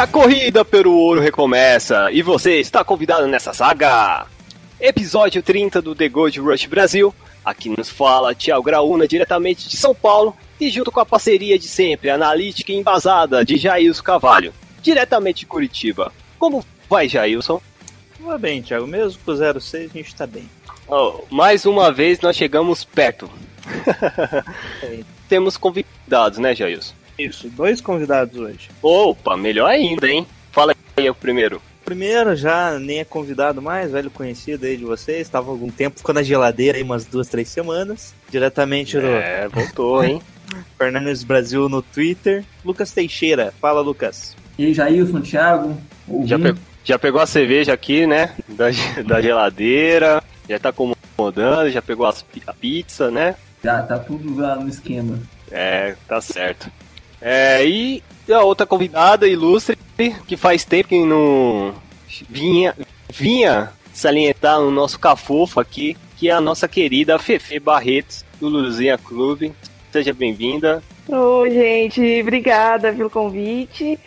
A corrida pelo ouro recomeça, e você está convidado nessa saga! Episódio 30 do The Gold Rush Brasil. Aqui nos fala Tiago Graúna, diretamente de São Paulo, e junto com a parceria de sempre, analítica e embasada de Jailson Cavalho, diretamente de Curitiba. Como vai, Jailson? Vai bem, Thiago. Mesmo com o 06, a gente tá bem. Oh, mais uma vez nós chegamos perto. Temos convidados, né, Jailson? Isso, dois convidados hoje. Opa, melhor ainda, hein? Fala aí o primeiro. Primeiro, já nem é convidado mais, velho conhecido aí de vocês. Estava algum tempo, ficou na geladeira aí umas duas, três semanas. Diretamente É, voltou, hein? do Fernandes Brasil no Twitter. Lucas Teixeira. Fala, Lucas. E aí, Jailson, Thiago, Já, pe- já pegou a cerveja aqui, né? Da, da geladeira, já tá acomodando, já pegou as a pizza, né? Já tá tudo lá no esquema. É, tá certo. É, e a outra convidada ilustre, que faz tempo que não vinha, vinha salientar o nosso cafofo aqui, que é a nossa querida Fefe Barretos, do Luzinha Clube. Seja bem-vinda. Oi, gente, obrigada pelo convite.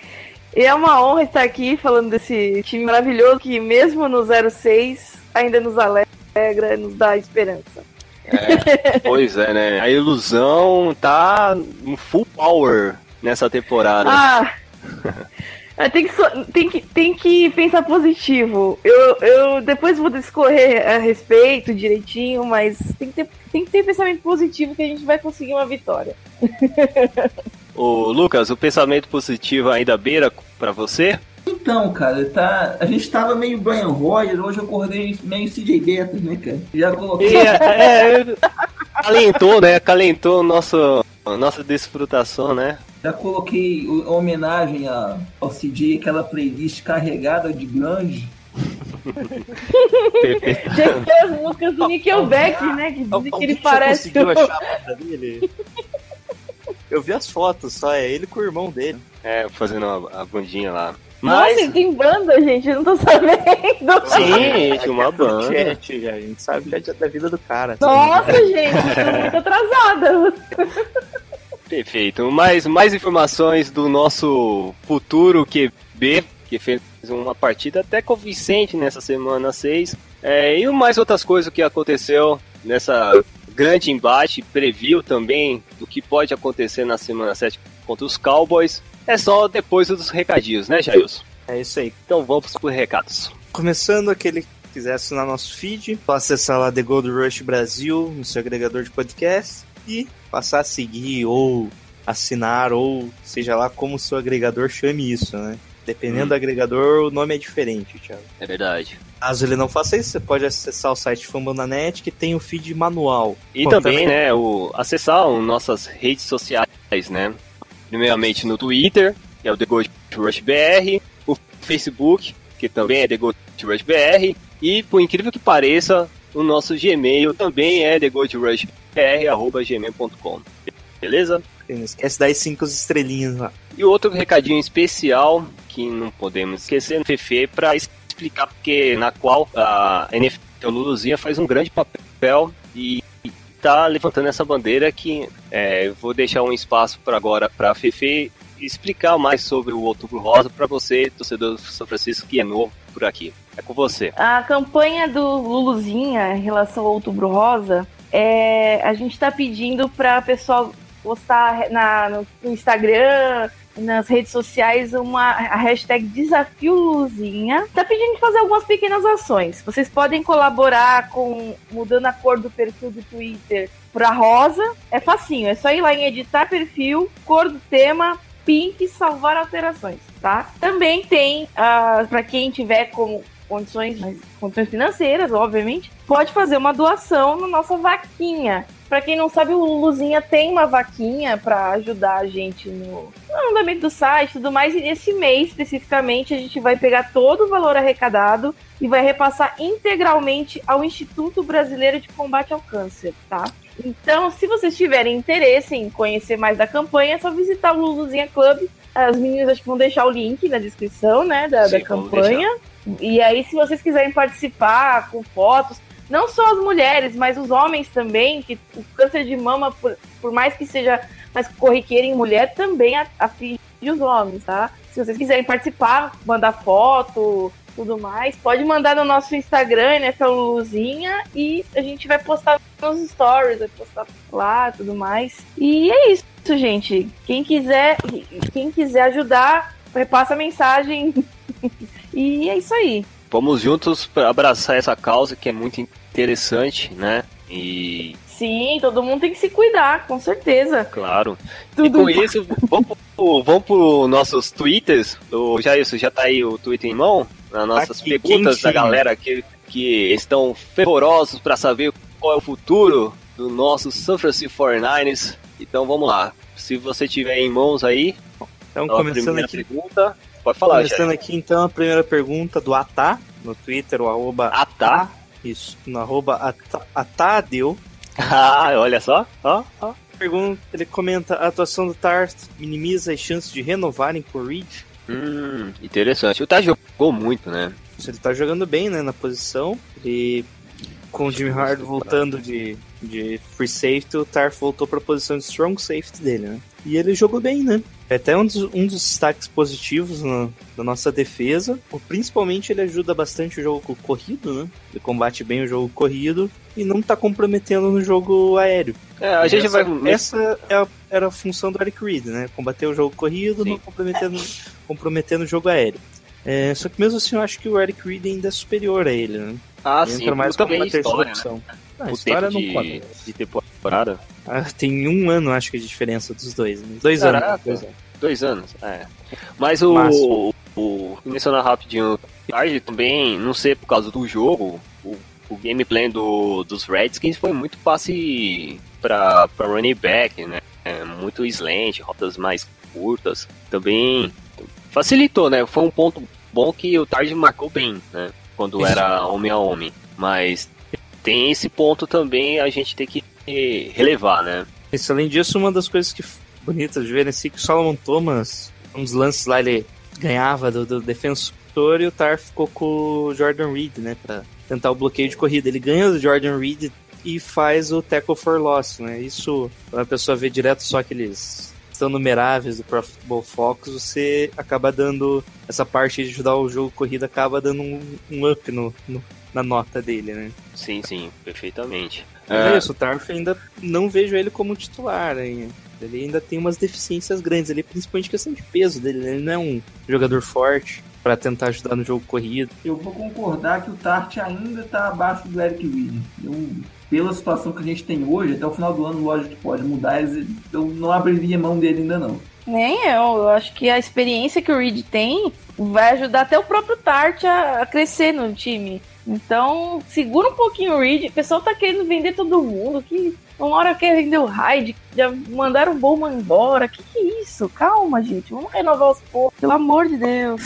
E é uma honra estar aqui falando desse time maravilhoso que, mesmo no 06, ainda nos alegra, nos dá esperança. Pois é, né? A ilusão tá em full power nessa temporada. Ah! Tem que, so- tem, que, tem que pensar positivo. Eu, eu depois vou discorrer a respeito direitinho, mas tem que, ter, tem que ter pensamento positivo que a gente vai conseguir uma vitória. Ô, Lucas, o pensamento positivo ainda beira pra você? Então, cara, tá... a gente tava meio Brian Roger, hoje eu acordei meio CJ Betas, né, cara? Já coloquei. É, é, calentou, né? Calentou nosso, a nossa desfrutação, né? Já coloquei homenagem a- ao CJ, aquela playlist carregada de grande. Perfeito. Tinha que ter as músicas do Nickelback, né? Que dizem que ele parece. conseguiu achar dele? Eu vi as fotos só, é ele com o irmão dele. É, fazendo a, a bandinha lá. Nossa, Mas, ele tem banda, gente, eu não tô sabendo. sim, tinha uma banda. Chat, a gente sabe já da vida do cara. Nossa, gente, tô muito atrasada. Perfeito. Mais, mais informações do nosso futuro QB, que fez uma partida até convincente nessa semana 6. É, e mais outras coisas que aconteceu nessa grande embate, preview também do que pode acontecer na semana 7 contra os Cowboys. É só depois dos recadinhos, né, Jailson? É isso aí. Então vamos para os recados. Começando aquele que quiser assinar nosso feed, só acessar lá The Gold Rush Brasil no seu agregador de podcast e passar a seguir ou assinar ou seja lá como o seu agregador chame isso, né? Dependendo Hum. do agregador, o nome é diferente, Thiago. É verdade. Caso ele não faça isso, você pode acessar o site Fambonanet que tem o feed manual. E Bom, também, né, o, acessar as nossas redes sociais, né? Primeiramente no Twitter, que é o The Gold Rush BR, o Facebook, que também é The Gold Rush BR, e por incrível que pareça, o nosso Gmail também é thegoldrushbr.gmail.com. Beleza? Não esquece das cinco estrelinhas lá. E outro recadinho especial que não podemos esquecer no Fefe para explicar porque na qual a NFL Luluzinha faz um grande papel e tá levantando essa bandeira que é, vou deixar um espaço para agora para a Fefe explicar mais sobre o Outubro Rosa para você, torcedor do São Francisco que é novo por aqui. É com você. A campanha do Luluzinha em relação ao Outubro Rosa, é, a gente tá pedindo para pessoal postar na, no, Instagram, nas redes sociais, uma, a hashtag Desafio Luluzinha. Tá pedindo de fazer algumas pequenas ações. Vocês podem colaborar com mudando a cor do perfil do Twitter para rosa. É facinho, é só ir lá em editar perfil, cor do tema, pink salvar alterações, tá? Também tem, ah, para quem tiver como condições, condições financeiras, obviamente, pode fazer uma doação na nossa vaquinha. Pra quem não sabe, o Luluzinha tem uma vaquinha pra ajudar a gente no, andamento do site e tudo mais. E esse mês, especificamente, a gente vai pegar todo o valor arrecadado e vai repassar integralmente ao Instituto Brasileiro de Combate ao Câncer, tá? Então, se vocês tiverem interesse em conhecer mais da campanha, é só visitar o Luluzinha Club. As meninas acho que vão deixar o link na descrição, né, da, Sim, da campanha. E aí, se vocês quiserem participar com fotos, não só as mulheres, mas os homens também, que o câncer de mama, por, por mais que seja mais corriqueiro em mulher, também a- aflige os homens, tá? Se vocês quiserem participar, mandar foto, tudo mais, pode mandar no nosso Instagram, né, pelo Luzinha, e a gente vai postar nos stories, vai postar lá, tudo mais. E é isso, gente. Quem quiser, quem quiser ajudar, repassa a mensagem. e é isso aí. Vamos juntos pra abraçar essa causa que é muito interessante, né? E, Sim, todo mundo tem que se cuidar, com certeza. claro. E Tudo com isso, vamos pro, vamos pro nossos twitters. O Jailson, já tá aí o Twitter em mão? Nas nossas Aqui, perguntas da quentinho. galera que, que estão fervorosos para saber qual é o futuro do nosso San Francisco 49ers. Então vamos lá. Se você tiver em mãos aí, Então, a começando primeira aqui, pergunta, pode falar, começando Jair. aqui, então, a primeira pergunta do Atá, no Twitter, o arroba Ah, tá. Isso, no arroba Ata- Atadeu. Ah, olha só. Ó, ó. Pergunta, ele comenta, a atuação do Tart minimiza as chances de renovarem com o Reed? Hum, interessante. O Taj jogou muito, né? Ele tá jogando bem, né, na posição, ele com o Jimmy Hard voltando de, de free safety, o Tarf voltou pra posição de strong safety dele, né? E ele jogou bem, né? É até um dos, um dos destaques positivos na, da nossa defesa. Principalmente ele ajuda bastante o jogo corrido, né? Ele combate bem o jogo corrido e não tá comprometendo no jogo aéreo. É, a gente essa, vai. Essa é a- era a função do Eric Reed, né? Combater o jogo corrido, Sim. não comprometendo, comprometendo o jogo aéreo. É, só que mesmo assim eu acho que o Eric Reed ainda é superior a ele, né? Ah, Ele sim, entra mais como uma terceira história, né? Opção. Ah, a O história tempo de, de temporada. Ah, tem um ano, acho que, de diferença dos dois. Né? Dois Caraca. anos. Dois anos. Dois anos, é. Mas o. Máximo. o, o mencionar rapidinho, tarde também, não sei por causa do jogo, o, o gameplay do, dos Redskins foi muito passe pra, pra running back, né? É, muito slant, rotas mais curtas. Também facilitou, né? Foi um ponto bom que o Tarde marcou bem, né? Quando era homem a homem. Mas tem esse ponto também a gente tem que eh, relevar, né? Isso, além disso, uma das coisas que bonitas de ver nesse que o Solomon Thomas, uns lances lá, ele ganhava do, do defensor e o Tar ficou com o Jordan Reed, né? Pra tentar o bloqueio de corrida. Ele ganha do Jordan Reed e faz o tackle for loss, né? Isso, quando a pessoa vê direto só aqueles são numeráveis do Pro Football Focus, você acaba dando essa parte de ajudar o jogo corrida, acaba dando um, um up no, no- na nota dele, né? Sim, sim, perfeitamente. Mas É, é isso, o Tarf ainda não vejo ele como titular. Hein? Ele ainda tem umas deficiências grandes ali, principalmente questão de peso dele. né? Ele não é um jogador forte pra tentar ajudar no jogo corrido. Eu vou concordar que o Tart ainda tá abaixo do Eric Reed. Eu, pela situação que a gente tem hoje, até o final do ano, lógico que pode mudar, eu não abriria mão dele ainda não. Nem eu, eu acho que a experiência que o Reed tem vai ajudar até o próprio Tart a, a crescer no time. Então, segura um pouquinho o Reed. O pessoal tá querendo vender todo mundo. Que uma hora quer vender o Hyde, já mandaram o Bowman embora. Que que é isso? Calma, gente. Vamos renovar os poucos. Pelo amor de Deus.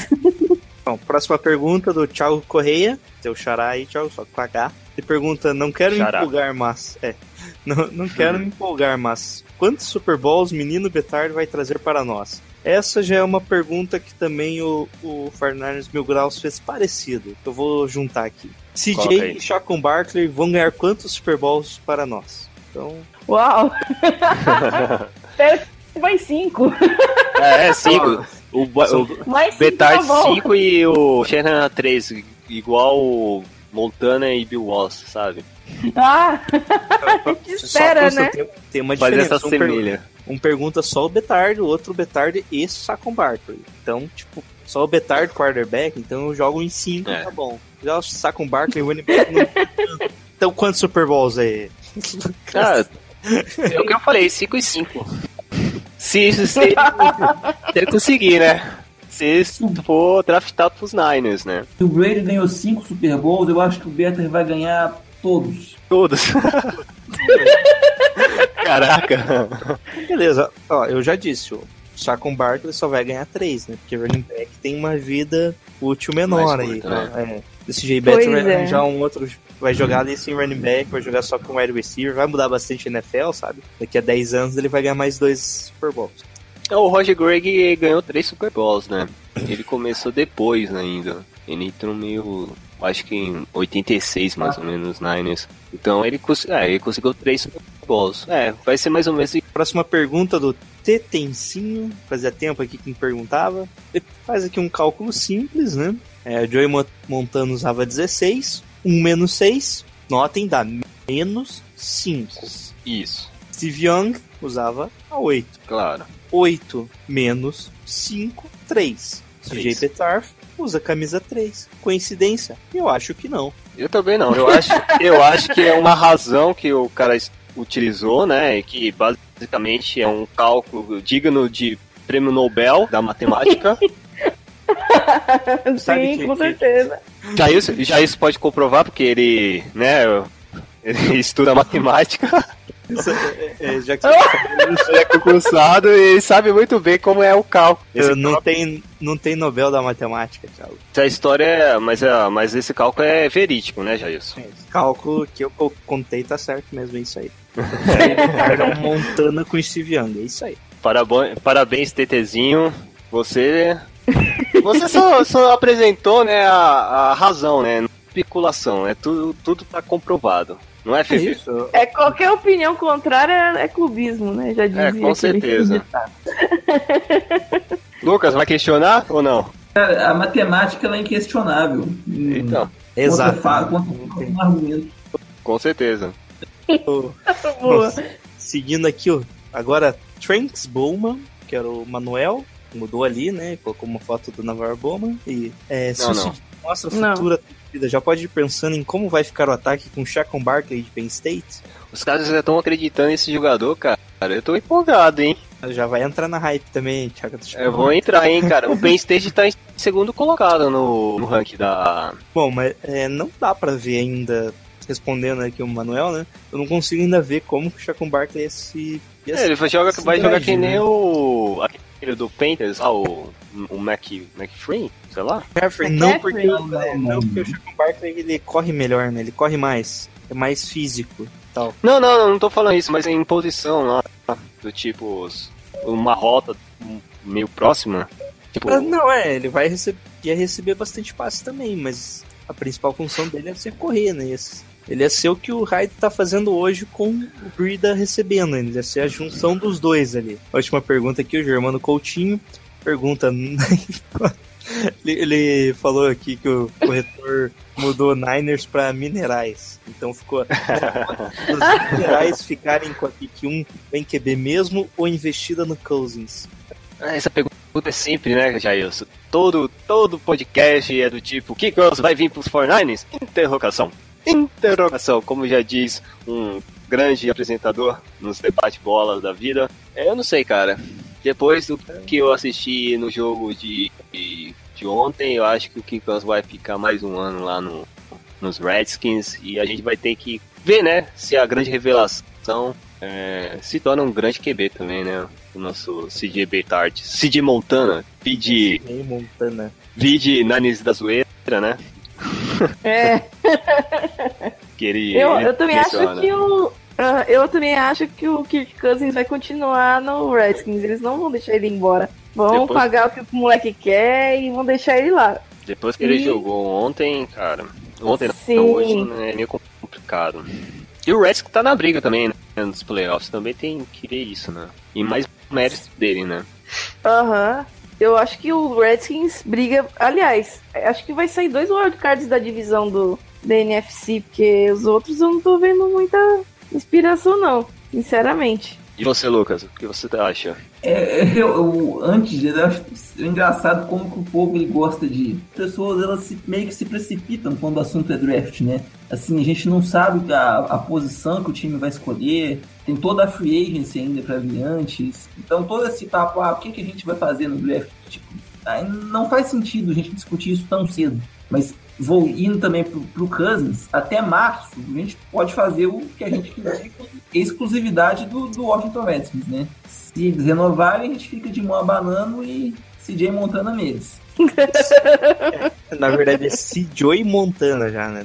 Bom, próxima pergunta do Thiago Correia, seu xará aí, Thiago, só com H. Ele pergunta: Não quero me Xará. empolgar, mas. É. Não, não quero me empolgar, mas. Quantos Super Bowls menino Betard vai trazer para nós? Essa já é uma pergunta que também o, o Fernandes Mil Graus fez parecido. Eu vou juntar aqui. CJ e Chacon Barkley vão ganhar quantos Super Bowls para nós? Então, Uau! Que vai cinco. é, é cinco. O, o Mais cinco Betard tá bom. 5 e o Shanahan 3, igual o Montana e Bill Walsh, sabe? Ah, que espera, né? Tem, tem uma diferença. essa Um, per- semelha. Um pergunta só o Betard, o outro o Betard e Chacon Barkley. Então, tipo, só o Betard quarterback, então eu jogo em 5, É. tá bom. Já o Chacon Barkley, o running back, não... Então, quantos Super Bowls aí? Cara, é o que eu falei, 5 e 5. Se, se, se, ele- ele conseguir, né? Se for draftado pros Niners, né? Se o Brady ganhou cinco Super Bowls, eu acho que o Better vai ganhar todos. Todos. Caraca. Beleza, ó, eu já disse, o Saquon Barkley só vai ganhar 3, né? Porque running back tem uma vida útil menor Mais aí. curta, né? É. Desse jeito, Beto vai é. arranjar um outro. Vai jogar ali sem running back, vai jogar só com wide receiver, vai mudar bastante a NFL, sabe? Daqui a 10 anos ele vai ganhar mais dois Super Bowls. O Roger Gregg ganhou três Super Bowls, né? Ele começou depois ainda. Ele entrou meio. Acho que em 86 mais ou menos nos Niners. Então ele, é, ele conseguiu três Super Bowls. É, vai ser mais ou menos. Próxima pergunta do Tetencinho. Fazia tempo aqui que me perguntava. Ele faz aqui um cálculo simples, né? É, Joey Mo- Montano usava 16. 1 menos 6. Notem, dá menos 5. Isso, Steve Young usava a 8. claro. 8 menos 5, 3. CJ Três. Petarf usa camisa 3. Coincidência? Eu acho que não. Eu também não. Eu acho, eu acho que é uma razão que o cara utilizou, né? E que basicamente é um cálculo digno de prêmio Nobel da matemática. Sim, que- com que- certeza. Já isso, já isso pode comprovar, porque ele, né, ele estuda matemática, Isso, é, é, já que ele é concursado e ele sabe muito bem como é o cálculo. Esse não tem, não tem Nobel da matemática, cara. Essa história é, mas, é, mas esse cálculo é verídico, né, Jailson? Esse cálculo que eu co- contei tá certo mesmo, é isso aí. Era um Montana com Steve Young, é isso aí. Parabéns, parabéns TTzinho. Você. Você só, só apresentou né, a, a razão, né? Não é especulação, né? Tudo, tudo tá comprovado. Não é, É Fefe? isso. É qualquer opinião contrária é clubismo, né? Já dizia É, com certeza. Lucas, vai questionar ou não? Cara, a matemática ela é inquestionável. Então, Exato. um argumento. com certeza. Boa. Seguindo aqui, ó. Agora, Tranks Bowman, que era o Manuel, mudou ali, né? Colocou uma foto do Navarro Bowman. E é, Não, se não. mostra a Não. Torcida. Já pode ir pensando em como vai ficar o ataque com Chacon Barkley de Penn State. Os caras já estão acreditando nesse jogador, cara. Eu tô empolgado, hein? Já vai entrar na hype também, Thiago. Eu vou entrar, hein, cara. O Penn State tá em segundo colocado no, no ranking da. Bom, mas é, não dá pra ver ainda, respondendo aqui o Manuel, né? Eu não consigo ainda ver como que o Chacon Barkley ia se... Ia É, ele vai jogar, se vai jogar que nem o. aquele do Panthers, ah, o. O Mac, McFree, sei lá. McCaffrey, não McCaffrey? porque, o- é, não porque o Chacon Barkley ele corre melhor, né? Ele corre mais, é mais físico tal. Não, não, não, não tô falando isso, mas em posição lá, do tipo, uma rota meio próxima. Tipo, Ah, não, é, ele vai receber, ia receber bastante passe também, mas a principal função dele é ser correr, né? Ele ia ser o que o Hyde tá fazendo hoje com o Brida recebendo, ele ia ser a junção dos dois ali. A última pergunta aqui, o Germano Coutinho pergunta. ele, ele falou aqui que o corretor mudou Niners pra Minerais. Então ficou. Os Minerais ficarem com a pick 1 em QB mesmo ou investida no Cousins? essa pergunta é sempre, né, Jailson? Todo, todo podcast é do tipo, que Girls vai vir pros 49ers? Interrogação. Interrogação, como já diz um grande apresentador nos debate bola da vida. Eu não sei, cara. Depois do que eu assisti no jogo de, de, de ontem, eu acho que o Kickers vai ficar mais um ano lá no, nos Redskins e a gente vai ter que ver, né, se a grande revelação é, se torna um grande QB também, né? O nosso CJ Betard. CJ Montana, vide, Ei, Montana. vide Nanis da Zoeira, né? É, Que ele, eu, ele eu também acho menciona. que o. ah, eu também acho que o Kirk Cousins vai continuar no Redskins. Eles não vão deixar ele embora. Vão Depois- pagar o que o moleque quer e vão deixar ele lá. Depois que ele E- jogou ontem, cara. Ontem Sim. não, hoje né, é meio complicado. E o Redskins tá na briga também, né? Nos playoffs também tem que ver isso, né? E mais mérito dele, né? Aham. Eu acho que o Redskins briga. Aliás, acho que vai sair dois wildcards da divisão do da NFC, porque os outros eu não tô vendo muita inspiração, não. Sinceramente. E você, Lucas, o que você acha? É, eu, eu- antes, eu acho engraçado como que o povo ele gosta de. As pessoas elas se- meio que se precipitam quando o assunto é draft, né? Assim, a gente não sabe a, a posição que o time vai escolher, tem toda a free agency ainda pra vir antes. Então, todo esse papo, ah, o que, que a gente vai fazer no draft? Tipo, não faz sentido a gente discutir isso tão cedo. Mas vou indo também pro, pro Cousins, até março a gente pode fazer o que a gente quiser com exclusividade do, do Washington Redskins, né? Se eles renovarem, a gente fica de mão abanando e CJ Montana neles. Na verdade é CJ Montana já, né?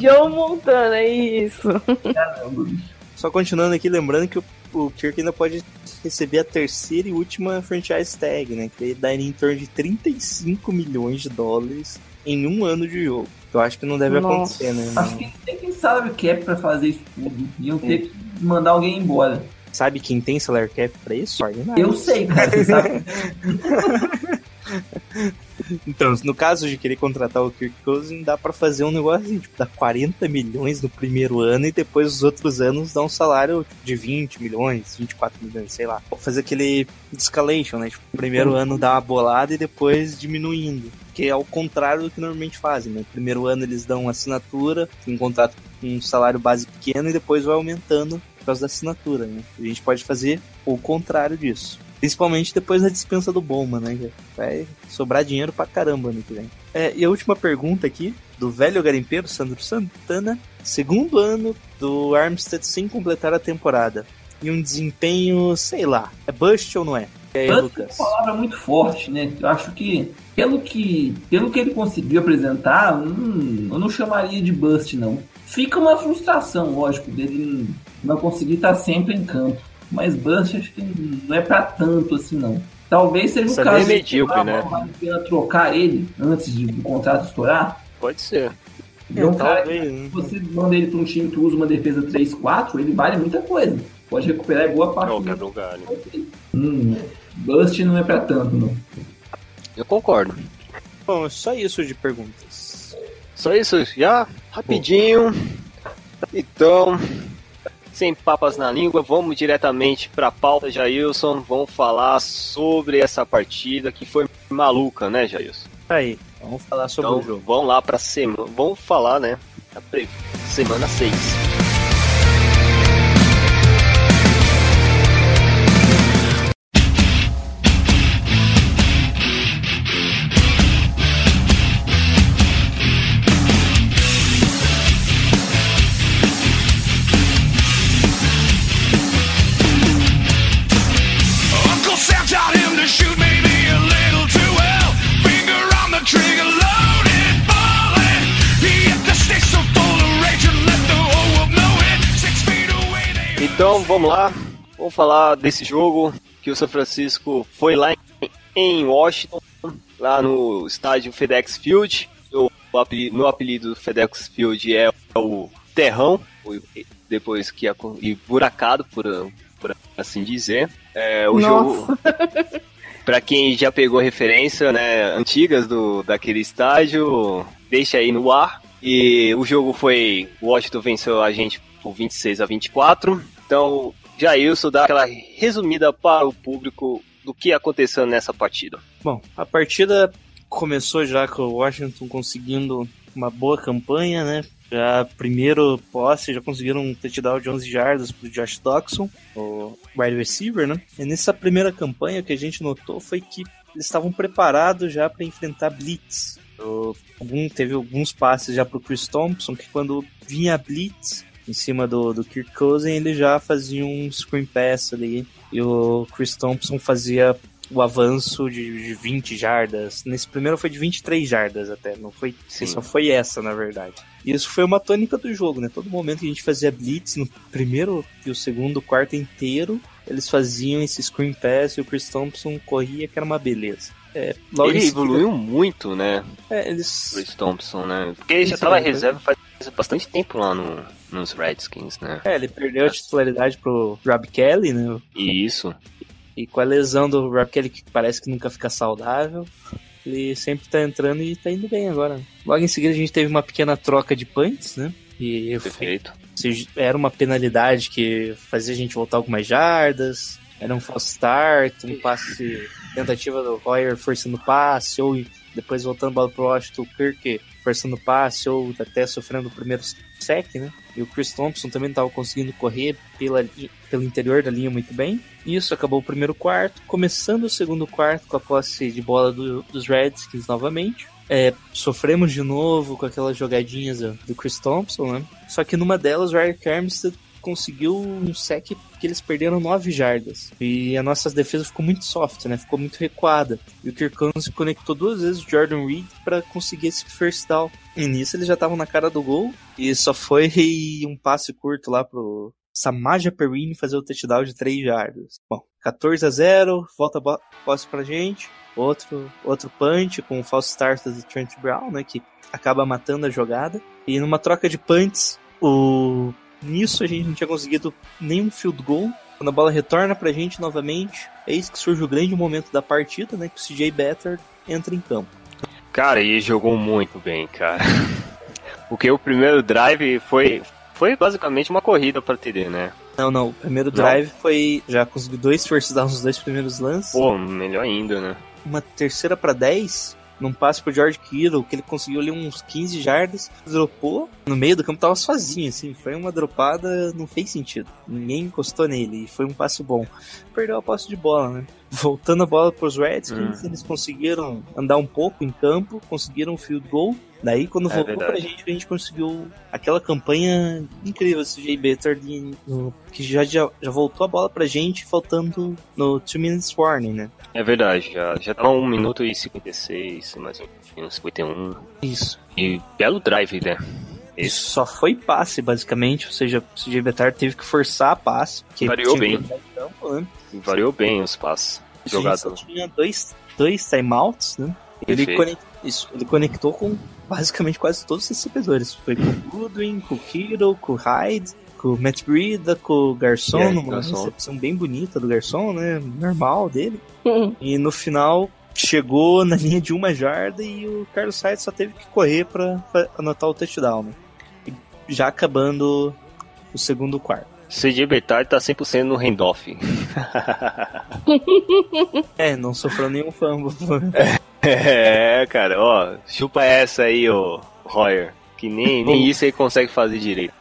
Joe Montana, é isso. Caramba. Só continuando aqui, lembrando que o, o Kirk ainda pode receber a terceira e última franchise tag, né? Que dá em torno de 35 milhões de dólares em um ano de jogo. Eu acho que não deve Nossa. acontecer, né? Acho que tem quem sabe cap pra fazer isso tudo. Iam ter que mandar alguém embora. Sabe quem tem salary cap pra isso? Eu sei, cara, você sabe. Então, no caso de querer contratar o Kirk Cousins, dá pra fazer um negócio assim, tipo, dá 40 milhões no primeiro ano e depois os outros anos dá um salário tipo, de 20 milhões, 24 milhões, sei lá. Vou fazer aquele escalation, né? Tipo, o primeiro ano dá uma bolada e depois diminuindo. Que é ao contrário do que normalmente fazem, né? No primeiro ano eles dão uma assinatura, um contrato com um salário base pequeno e depois vai aumentando por causa da assinatura, né? A gente pode fazer o contrário disso. Principalmente depois da dispensa do Bowman, né? Vai sobrar dinheiro pra caramba ano que vem. É, e a última pergunta aqui, do velho garimpeiro Sandro Santana. Segundo ano do Armstead sem completar a temporada. E um desempenho, sei lá, é bust ou não é? E aí, Bust é Lucas? uma palavra muito forte, né? Eu acho que pelo que, pelo que ele conseguiu apresentar, hum, eu não chamaria de bust, não. Fica uma frustração, lógico, dele não conseguir estar sempre em campo. Mas bust acho que não é pra tanto assim, não. Talvez seja um Isso é caso de medíocre, né? vale a pena trocar ele antes de, do contrato estourar. Pode ser. É um cara talvez, que, né? se você manda ele pra um time que usa uma defesa 3-4, ele vale muita coisa. Pode recuperar boa parte Não, do quebra o galho. Hum, Bust não é pra tanto, não. Eu concordo. Bom, é só isso de perguntas. Só isso, já rapidinho. Então, sem papas na língua, vamos diretamente para a pauta, Jailson. Vamos falar sobre essa partida que foi maluca, né, Jailson? Aí, vamos falar sobre Então, o jogo. vamos lá para semana. Vamos falar, né? Semana 6. Então, vamos lá. Vamos falar desse jogo que o São Francisco foi lá em- Washington, lá no estádio FedEx Field. O apelido, meu apelido do FedEx Field é o Terrão, depois que é e buracado, por, por assim dizer. É, o Nossa. jogo, Pra quem já pegou referência, né, antigas do daquele estádio, deixa aí no ar. E o jogo foi, o Washington venceu a gente por 26 a 24. Então, Jailson dá aquela resumida para o público do que aconteceu nessa partida. Bom, a partida começou já com o Washington conseguindo uma boa campanha, né? Já primeiro posse, já conseguiram um touchdown de 11 jardas pro Josh Doxson, o wide receiver, né? E nessa primeira campanha o que a gente notou foi que eles estavam preparados já para enfrentar blitz. O- algum, teve alguns passes já pro Chris Thompson que quando vinha blitz em cima do, do Kirk Cousin, ele já fazia um screen pass ali e o Chris Thompson fazia o avanço de, de 20 jardas. Nesse primeiro foi de 23 jardas até, não foi, Sim. só foi essa, na verdade. E isso foi uma tônica do jogo, né? Todo momento que a gente fazia blitz, no primeiro e o segundo quarto inteiro, eles faziam esse screen pass e o Chris Thompson corria, que era uma beleza. É, ele seguida- evoluiu muito, né, É, eles... Chris Thompson, né? Porque ele já estava é, reserva faz bastante tempo lá no, nos Redskins, né? É, ele perdeu a titularidade pro Rob Kelly, né? E isso. E com a lesão do Rob Kelly, que parece que nunca fica saudável, ele sempre tá entrando e tá indo bem agora. Logo em seguida a gente teve uma pequena troca de punts, né? E foi- Perfeito. se era uma penalidade que fazia a gente voltar algumas jardas, era um false start, um passe, tentativa do Royer forçando passe, ou depois voltando a bola pro Washington, o Kirk forçando passe, ou até sofrendo o primeiro sec, né? E o Chris Thompson também estava conseguindo correr pela, pelo interior da linha muito bem. Isso acabou o primeiro quarto, começando o segundo quarto com a posse de bola do- dos Redskins novamente. é, sofremos de novo com aquelas jogadinhas do Chris Thompson, né? Só que numa delas o Eric Armstead conseguiu um sec que eles perderam 9 jardas. E a nossa defesa ficou muito soft, né? Ficou muito recuada. E o Kirk Cousins conectou duas vezes o Jordan Reed para conseguir esse first down. E nisso eles já estavam na cara do gol. E só foi um passe curto lá pro Samaja Perrine fazer o touchdown de 3 jardas. Bom, 14 a 0, volta a posse pra gente. Outro, outro punch com o false start do Trent Brown, né? Que acaba matando a jogada. E numa troca de punts, o Nisso a gente não tinha conseguido nenhum field goal. Quando a bola retorna pra gente novamente, é isso que surge o grande momento da partida, né? Que o CJ Better entra em campo. Cara, e jogou muito bem, cara. Porque o primeiro drive foi, foi basicamente uma corrida pra TD, né? Não, não. O primeiro drive não. foi. Já conseguiu dois first downs nos dois primeiros lances. Pô, melhor ainda, né? Uma terceira para 10 num passe pro George Kittle, que ele conseguiu ali uns 15 jardas, dropou no meio do campo, tava sozinho, assim, foi uma dropada, não fez sentido. Ninguém encostou nele, e foi um passe bom. Perdeu a posse de bola, né? Voltando a bola pros Redskins, hum. eles conseguiram andar um pouco em campo, conseguiram um field goal, Daí, quando é voltou verdade. pra gente, a gente conseguiu aquela campanha incrível, esse Jay Better, que já, já, já voltou a bola pra gente, faltando no 2 minutes warning, né? É verdade, já, já tá 1 minuto e 56, mais ou menos, 51. Isso. E belo drive, né? Isso só foi passe, basicamente, ou seja, o CJ Betar teve que forçar a passe. Variou bem. Campo, né? Variou bem os passes. Jogador. tinha dois, dois timeouts, né? Ele, conect, isso, ele conectou com basicamente quase todos os recebedores. Foi com o Goodwin, com o Kittle, com o Hyde, com o Matt Breida, com o Garçom, yeah, numa Garçom. recepção bem bonita do Garçom, né? Normal dele. e no final chegou na linha de uma jarda e o Carlos Sainz só teve que correr para anotar o touchdown, né? Já acabando o segundo quarto. CJ Betard tá 100% no handoff. é, não sofreu nenhum fumble. é, cara, ó, chupa essa aí, ô Royer, que nem, nem isso ele consegue fazer direito.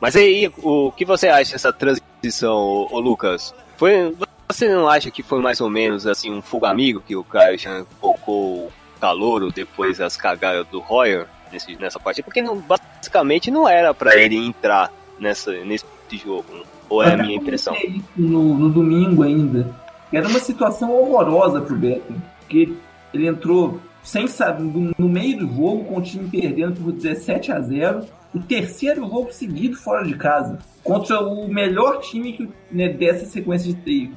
Mas aí, o que você acha dessa transição, ô, ô Lucas? Foi, você não acha que foi mais ou menos assim um fogo amigo que o Caio já colocou calouro depois das cagadas do Royer nesse, nessa partida? Porque não, basicamente não era para ele entrar nessa, nesse jogo. Ou é a minha impressão? No, no domingo ainda. Era uma situação horrorosa pro Beckham. Porque ele entrou sem saber, no meio do jogo, com o time perdendo por 17 a 0 o terceiro jogo seguido fora de casa. Contra o melhor time que, né, dessa sequência de três.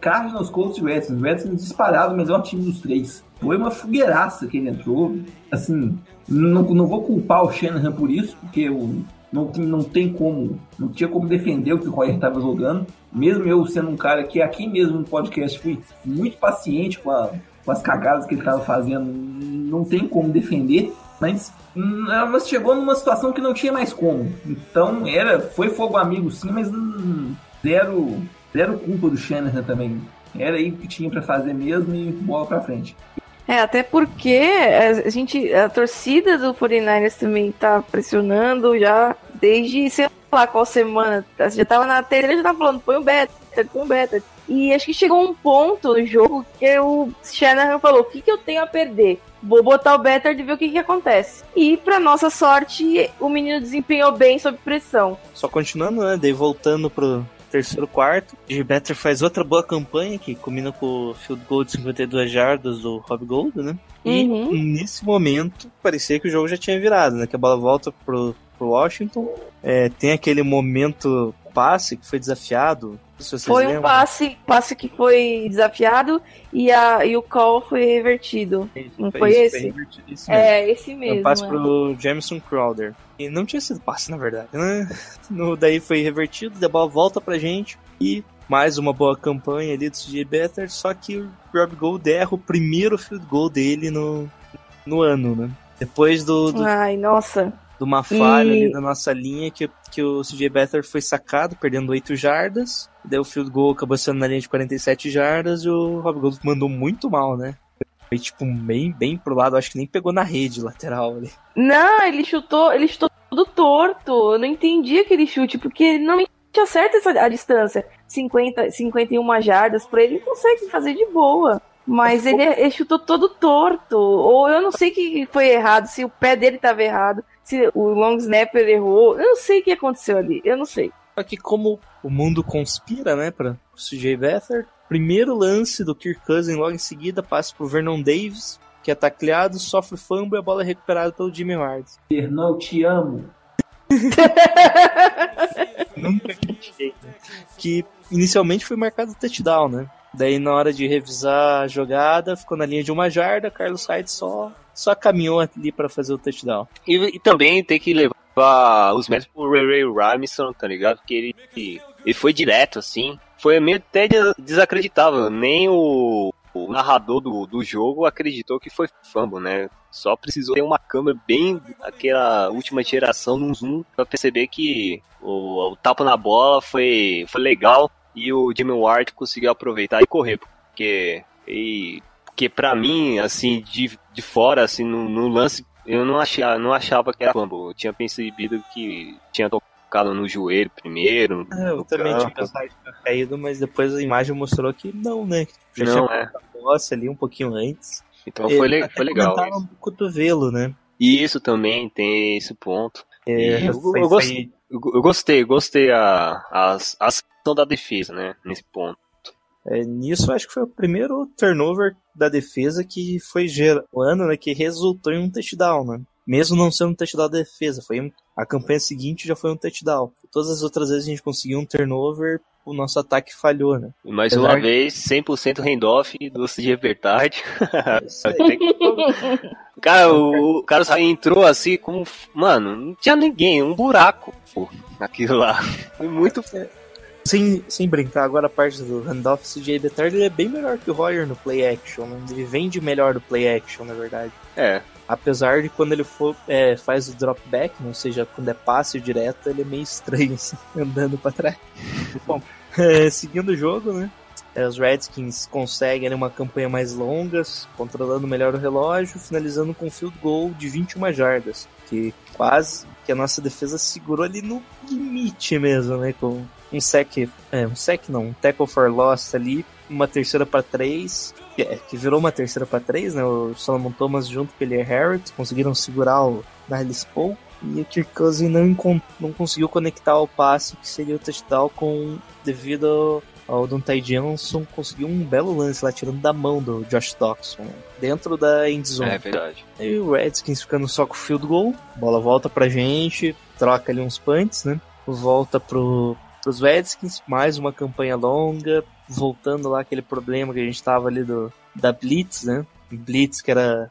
Cardinals, Colts e Redskins. Redskins disparado o melhor time dos três. Foi uma fogueiraça que ele entrou. Assim, não, não vou culpar o Shanahan por isso, porque o, não, não tem como, não tinha como defender o que o Royer estava jogando. Mesmo eu sendo um cara que aqui mesmo no podcast fui muito paciente com, a, com as cagadas que ele estava fazendo, não tem como defender. Mas, mas chegou numa situação que não tinha mais como. Então era, foi fogo amigo sim, mas hum, zero, zero culpa do Shanahan também. Era aí que tinha para fazer mesmo e bola para frente. É, até porque a gente, a torcida do 49ers também tá pressionando já desde, sei lá qual semana. Já tava na tela, já tava falando, põe o beta, põe o beta. E acho que chegou um ponto no jogo que o Shanahan falou: o que, que eu tenho a perder? Vou botar o Better de ver o que, que acontece. E, para nossa sorte, o menino desempenhou bem sob pressão. Só continuando, né? Daí voltando pro, terceiro quarto. O Better faz outra boa campanha que combina com o field goal de 52 jardas do Rob Gold, né? E uhum. nesse momento parecia que o jogo já tinha virado, né? Que a bola volta pro, pro Washington. É, tem aquele momento passe que foi desafiado. foi um passe, passe que foi desafiado e, a, e o call foi revertido. Isso, não foi, foi esse? Foi esse é, esse mesmo. Um passe é. pro Jameson Crowder. E não tinha sido passe, na verdade, né? No, daí foi revertido, a bola volta pra gente e mais uma boa campanha ali do CJ Better, só que o Rob Gold erra o primeiro field goal dele no, no ano, né? Depois do, do... Ai, nossa de uma falha e... ali na nossa linha que, que o CJ Beathard foi sacado, perdendo 8 jardas. Daí o field goal acabou sendo na linha de 47 jardas e o Rob Gold mandou muito mal, né? Foi tipo bem, bem pro lado, acho que nem pegou na rede lateral ali. Não, ele chutou, ele chutou tudo torto. Eu não entendi aquele chute, porque não acerta essa, a distância. 50, 51 jardas pra ele, ele consegue fazer de boa. Mas ele, ele chutou todo torto. Ou eu não sei o que foi errado, se o pé dele tava errado, se o long snapper errou. Eu não sei o que aconteceu ali. Eu não sei. Só que como o mundo conspira, né, pra CJ Beathard, primeiro lance do Kirk Cousins logo em seguida passa pro Vernon Davis, que é tacleado, sofre fumble e a bola é recuperada pelo Jimmy Ward. Fernão, te amo. Nunca acreditei. né? Que inicialmente foi marcado touchdown, né? Daí na hora de revisar a jogada, ficou na linha de uma jarda, Carlos Hyde só, só caminhou ali pra fazer o touchdown. E, e também tem que levar os méritos pro Ray Ray Robinson, tá ligado? Porque ele, ele foi direto, assim. Foi meio até des- desacreditável. Nem o, o narrador do, do jogo acreditou que foi fumble, né? Só precisou ter uma câmera bem aquela última geração num zoom pra perceber que o, o tapa na bola foi, foi legal e o Jimmy Ward conseguiu aproveitar e correr, porque e, porque pra mim, assim, de, de fora, assim, no, no lance, eu não achava, não achava que era fumble. Eu tinha percebido que tinha tocado no joelho primeiro. É, eu no também tinha campo. pensado que tinha caído, mas depois a imagem mostrou que não, né? Já Não, tinha é. a posse ali um pouquinho antes. Então foi, le- foi legal. comentaram do cotovelo, né? E isso também tem esse ponto. É, eu, eu foi- gostei, eu, eu gostei, gostei a, a, a ação da defesa, né? Nesse ponto. É, nisso, acho que foi o primeiro turnover da defesa que foi ger- o ano, né, que resultou em um touchdown, né? Mesmo não sendo um touchdown da defesa, foi a campanha seguinte já foi um touchdown. Todas as outras vezes a gente conseguiu um turnover, o nosso ataque falhou, né? E mais Apesar uma de- vez, 100% handoff do CG Bertard. Isso aí. Tem que- Cara, o, o cara só entrou assim como. Mano, não tinha ninguém, um buraco, pô, naquilo lá. Foi muito. Sem, sem brincar, agora a parte do handoff, CJ Beathard ele é bem melhor que o Royer no play action, né? ele vende melhor do play action, na verdade. É, Apesar de quando ele for, é, faz o drop back, ou seja, quando é passe direto, ele é meio estranho, assim, andando pra trás. Bom, é, seguindo o jogo, né? os Redskins conseguem uma campanha mais longa, controlando melhor o relógio, finalizando com um field goal de 21 jardas, que quase que a nossa defesa segurou ali no limite mesmo, né? Com um sec, é, um sec não, um tackle for loss ali, uma terceira para três, que, é, que virou uma terceira para três, né? O Solomon Thomas junto com o Harris conseguiram segurar o Niles Paul. E o Kirk Cousins não, não conseguiu conectar o passe que seria o touchdown com devido ao, Dante Johnson conseguiu um belo lance lá tirando da mão do Josh Doxson né, dentro da endzone. é verdade. E o Redskins ficando só com o field goal, bola volta pra gente, troca ali uns punts, né? Volta pro, pros Redskins, mais uma campanha longa, voltando lá aquele problema que a gente tava ali do, da Blitz, né? Blitz que era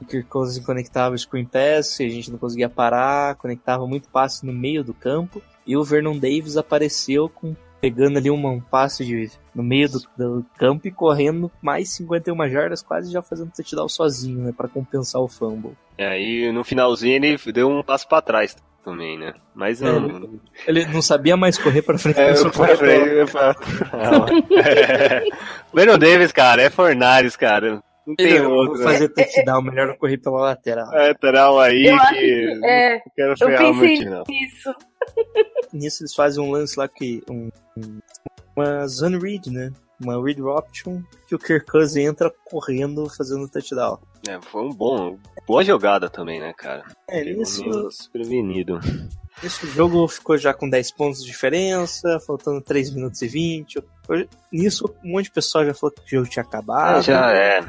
o Cousins conectava o screen pass, e a gente não conseguia parar, conectava muito passe no meio do campo, e o Vernon Davis apareceu com pegando ali uma, um passe de, no meio do, do campo e correndo mais 51 jardas, quase já fazendo touchdown sozinho, né, para compensar o fumble. E aí no finalzinho ele deu um passo pra trás também, né? Mas É, não. Ele não sabia mais correr para frente. É, eu pra eu. Brandon Davis, cara, é Fornares, cara. Não tem eu outro. vou fazer touchdown, melhor eu correr pela lateral. É, lateral aí Eu acho que. É, não quero eu pensei não. nisso. Nisso eles fazem um lance lá que. Um, um- uma zone read, né? Uma read option que o Kirk Cousins entra correndo fazendo touchdown. É, foi um bom. Boa jogada também, né, cara? É, Pegou nisso, meio desprevenido. Esse jogo ficou já com 10 pontos de diferença, faltando 3 minutos e 20. Hoje- Nisso, um monte de pessoal já falou que o jogo tinha acabado. Ah, já é.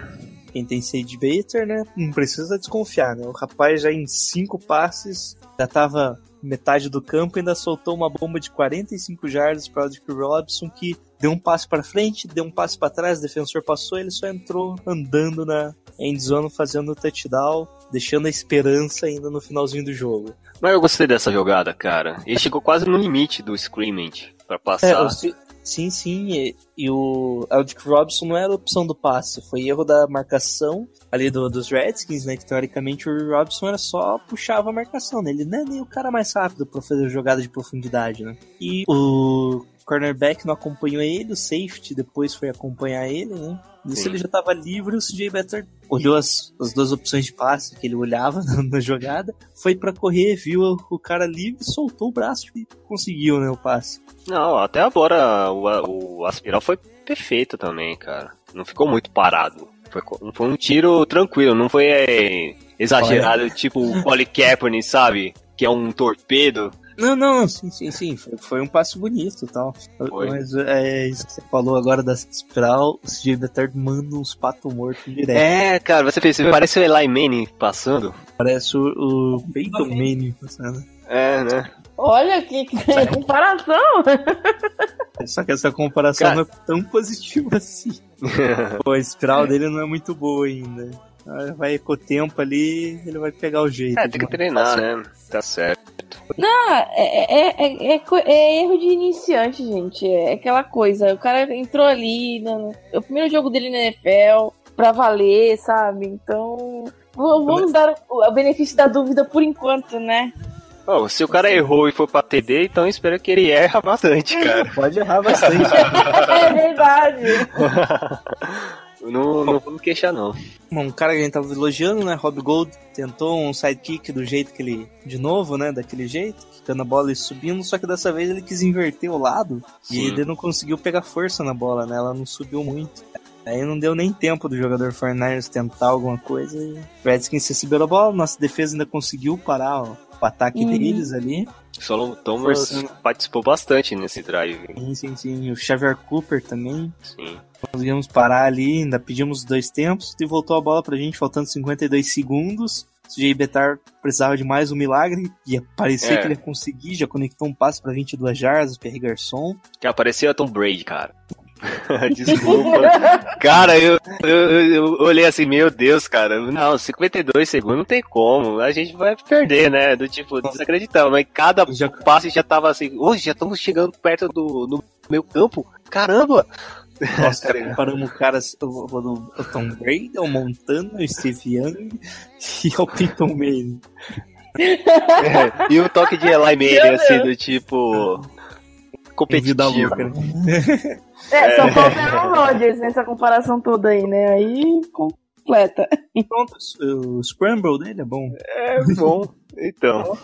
Quem tem Sage Bater, né? Não precisa desconfiar, né? O rapaz já em 5 passes, já tava metade do campo ainda soltou uma bomba de 45 jardas para o Dick Robson, que deu um passo para frente, deu um passo para trás, o defensor passou, ele só entrou andando na endzone fazendo o touchdown, deixando a esperança ainda no finalzinho do jogo. Mas eu gostei dessa jogada, cara. Ele chegou quase no limite do scrimmage pra É, passar. o si- sim, sim. E, e o Aldic Robson não era opção do passe, foi erro da marcação ali do- dos Redskins, né? Que teoricamente o Robson era só puxava a marcação, né? Ele não é nem o cara mais rápido pra fazer jogada de profundidade, né? E o cornerback não acompanhou ele, o safety depois foi acompanhar ele, né? Nisso ele já tava livre, o CJ Better olhou as, as duas opções de passe que ele olhava na, na jogada, foi pra correr, viu o, o cara livre, soltou o braço e conseguiu, né, o passe. Não, até agora o, o aspiral foi perfeito também, cara. Não ficou muito parado. Foi, foi um tiro tranquilo, não foi é, exagerado, tipo o Colin Kaepernick, sabe? Que é um torpedo. Não, não, sim, sim, sim. Foi, foi um passo bonito e tal. Foi. Mas é isso que você falou agora da espiral, o CJ Beathard manda uns patos mortos direto. É, cara, você fez, parece o Eli Manning passando. Parece o, o Peyton Manning passando. É, né? Olha que, que comparação! Só que essa comparação Cara. não é tão positiva assim. Pô, a espiral dele não é muito boa ainda. Vai com o tempo ali, ele vai pegar o jeito. É, tem que treinar, né? Tá certo. Ah, é, é, é, é é erro de iniciante, gente. É aquela coisa. O cara entrou ali. No, é o primeiro jogo dele na NFL pra valer, sabe? Então. Vamos dar o, o benefício da dúvida por enquanto, né? Ó, se o cara errou e for pra TD, então espero que ele erra bastante, cara. Pode errar bastante. é verdade. não, não vou me queixar, não. um cara que a gente tava elogiando, né? Rob Gold tentou um sidekick do jeito que ele. De novo, né? Daquele jeito, quicando a bola e subindo, só que dessa vez ele quis inverter o lado e Sim. ele não conseguiu pegar força na bola, né? Ela não subiu muito. Aí não deu nem tempo do jogador 49ers tentar alguma coisa e o Redskins recebeu a bola, nossa defesa ainda conseguiu parar ó, o ataque Uhum. deles ali. Solomon Thomas participou bastante nesse drive. Sim, sim, sim. O Xavier Cooper também. Sim. Conseguimos parar ali, ainda pedimos dois tempos e voltou a bola pra gente, faltando 52 segundos. O Jay Betar precisava de mais um milagre, ia parecer É. que ele ia conseguir, já conectou um passe pra 22 jardas, o Pierre Garçon. Que apareceu a Tom Brady, cara. Desculpa. cara, eu, eu, eu- olhei assim, meu Deus, cara. Não, 52 segundos não tem como. A gente vai perder, né? Do tipo, desacreditável. Mas cada Já- passe já tava assim, hoje já estamos chegando perto do, do meu campo. Caramba! Nossa, comparamos o cara, o, o- o Tom Brady, o Montana, o Steve Young e o Peyton Manning. É, e o toque de Eli Manning, assim, do tipo. Competitivo. louca, né? É, só falta Aaron Rodgers nessa comparação toda aí, né? Aí completa. Pronto, o Scramble dele é bom. É bom. Então.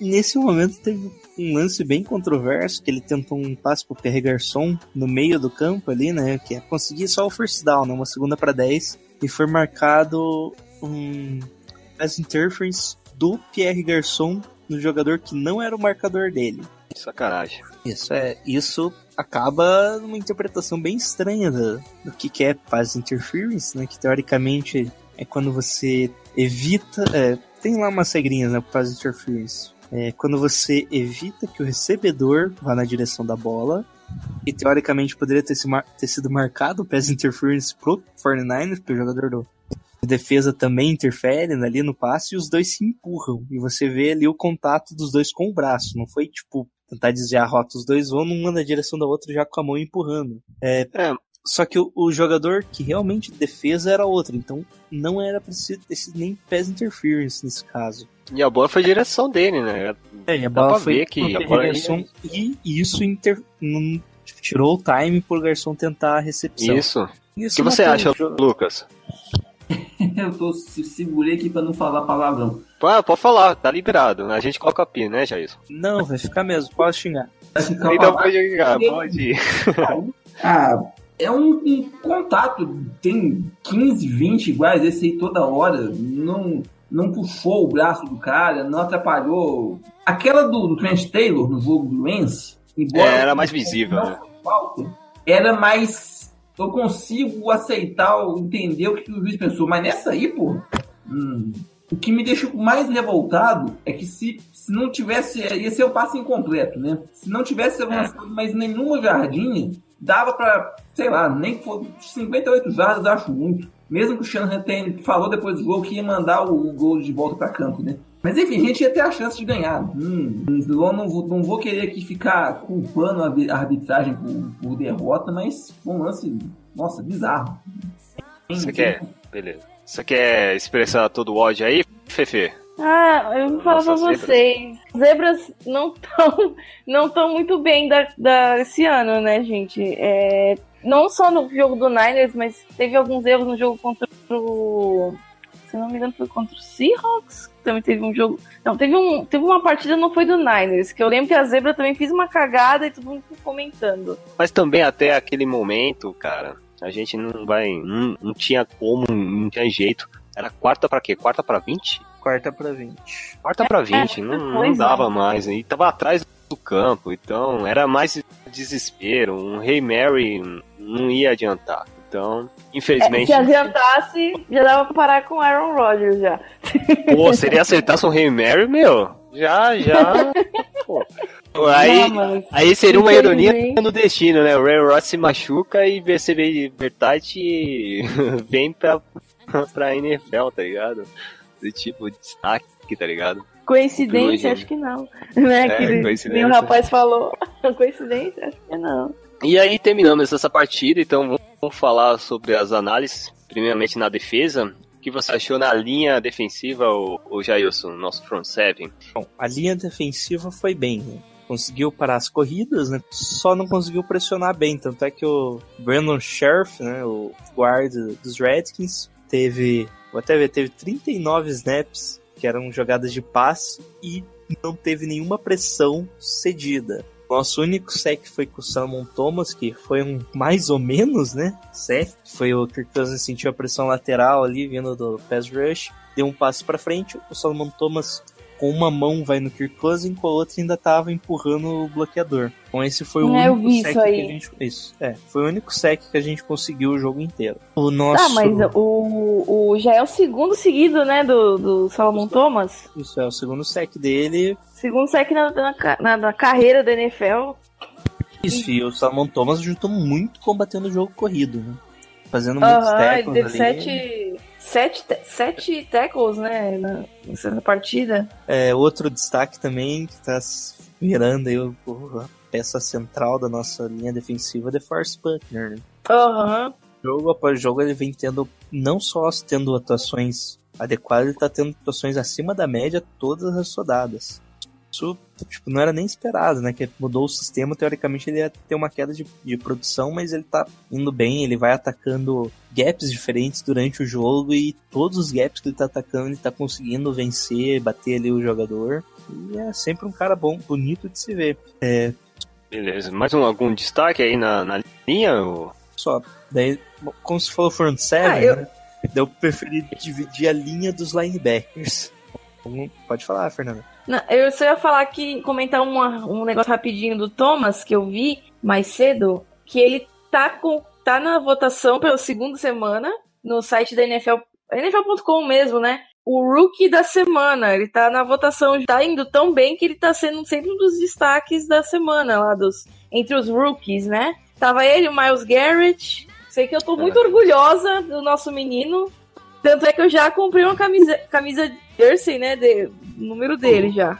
Nesse momento teve um lance bem controverso, que ele tentou um passe pro Pierre Garçon no meio do campo ali, né, que é conseguir só o first down, né, uma segunda para 10, e foi marcado um pass interference do Pierre Garçon no jogador que não era o marcador dele. Sacanagem. Isso é, isso acaba numa interpretação bem estranha do, do que, que é pass interference, né, que teoricamente é quando você evita, é, tem lá umas regrinhas, né, pro pass interference. É quando você evita que o recebedor vá na direção da bola, e teoricamente poderia ter, se mar- ter sido marcado o pass interference pro 49ers, porque o jogador do de defesa também interfere ali no passe e os dois se empurram. E você vê ali o contato dos dois com o braço. Não foi tipo tentar desviar a rota, os dois vão numa na direção da outra já com a mão empurrando. É, É. Só que o, o jogador que realmente defesa era outro, então não era preciso ter sido nem pass interference nesse caso. E a bola foi a direção dele, né? É, e a Dá bola pra foi ver que a bola Garçon e isso inter, tirou o time pro garçom tentar a recepção. Isso. O Isso que você acha, o jogo. Lucas? Eu tô se segurei aqui pra não falar palavrão. Pô, pode falar, tá liberado. A gente coloca a pi, né, Jair? Não, vai ficar mesmo, pode xingar. Vai ficar Então pra- pode jogar, pode ir. Ah, é um, um contato, tem 15, 20 iguais, esse aí toda hora, não, não puxou o braço do cara, não atrapalhou. Aquela do, do Trent Taylor no jogo do Lance, embora É, era mais visível, né? falta, era mais. Eu consigo aceitar, entender o que o juiz pensou, mas nessa aí, pô. hum, o que me deixa mais revoltado é que se, se não tivesse. Ia ser o passe incompleto, né? Se não tivesse avançado mais nenhuma jardinha, dava pra, sei lá, nem for 58 jardas, acho muito. Mesmo que o Shanahan falou depois do gol que ia mandar o, o gol de volta pra campo, né? Mas enfim, a gente ia ter a chance de ganhar. Hum, não vou, não vou querer aqui ficar culpando a arbi- a arbitragem por, por derrota, mas foi um lance, nossa, bizarro. Você quer? Beleza. Você quer expressar todo o ódio aí, Fefe? Ah, eu vou falar pra Nossas zebras. vocês. Zebras não estão não tão muito bem da, da, esse ano, né, gente? É, não só no jogo do Niners, mas teve alguns erros no jogo contra o. Se não me engano, foi contra o Seahawks. Também teve um jogo. Não, teve, um, teve uma partida, não foi do Niners, que eu lembro que a Zebra também fez uma cagada e todo mundo ficou comentando. Mas também até aquele momento, cara, A gente não vai. Não, não tinha como, não tinha jeito. Era quarta pra quê? Quarta pra 20? Quarta pra 20. Quarta pra 20, não, não é. dava mais. E tava atrás do campo, então era mais desespero. Um Rei Mary não ia adiantar. Então, infelizmente. Se adiantasse, já dava pra parar com Aaron Rodgers já. Pô, se ele acertasse um Rei Mary, meu, já, já. Pô. Aí, Não, mas, aí seria uma ironia no destino, né? O Ray Ross se machuca e BCB Vertate vem pra, pra NFL, tá ligado? Do tipo, destaque, tá ligado? Coincidência, acho que não. Né? É, que coincidência. nem o rapaz falou. Coincidência, acho que não. E aí terminamos essa partida, então vamos falar sobre as análises, primeiramente na defesa. O que você achou na linha defensiva, o, o Jailson, nosso front seven? Bom, a linha defensiva foi bem, né? Conseguiu parar as corridas, né? Só não conseguiu pressionar bem. Tanto é que o Brandon Sheriff, né? O guarda dos Redskins, teve. Até ver, teve 39 snaps, que eram jogadas de passe, e não teve nenhuma pressão cedida. Nosso único sec foi com o Salmon Thomas, que foi um mais ou menos, né? Sec. Foi o Kirk Cousins sentiu a pressão lateral ali, vindo do pass rush. Deu um passo pra frente, o Salomon Thomas com uma mão vai no Kirk Cousins, com a outra ainda tava empurrando o bloqueador. Então esse foi o É, eu único sec que a gente isso, é, foi o único sec que a gente conseguiu o jogo inteiro. O nosso Ah, mas o, o já é o segundo seguido, né, do, do Salomon Thomas. isso é o segundo sec dele. Segundo sec na, na, na- na carreira da NFL. Isso, e o Salomon Thomas ajudou muito combatendo o jogo corrido, né? Fazendo muitos ele tackles teve ali. sete, sete, te- sete tackles, né, na- nessa partida. É, outro destaque também que tá virando aí o- a peça central da nossa linha defensiva, The Force Buckner? Aham. jogo após jogo ele vem tendo não só tendo atuações adequadas, ele tá tendo atuações acima da média todas as rodadas. Isso tipo, não era nem esperado, né? Que mudou o sistema, teoricamente ele ia ter uma queda de, de produção, mas ele tá indo bem, ele vai atacando gaps diferentes durante o jogo e todos os gaps que ele tá atacando ele tá conseguindo vencer, bater ali o jogador. E é sempre um cara bom, bonito de se ver. É, Beleza, mais um, algum destaque aí na, na linha? ô? só. Daí, como se falou front seven, Ah, eu- né? Daí eu preferi dividir a linha dos linebackers. Então, Pode falar, Fernanda. Eu só ia falar que, comentar uma- um negócio rapidinho do Thomas, que eu vi mais cedo, que ele tá, com, tá na votação pela segunda semana no site da NFL, NFL.com mesmo, né? O rookie da semana, ele tá na votação, tá indo tão bem que ele tá sendo sempre um dos destaques da semana lá dos entre os rookies, né? Tava ele, o Miles Garrett. Sei que eu tô muito orgulhosa do nosso menino. Tanto é que eu já comprei uma camisa, camisa jersey, né? De, número dele já.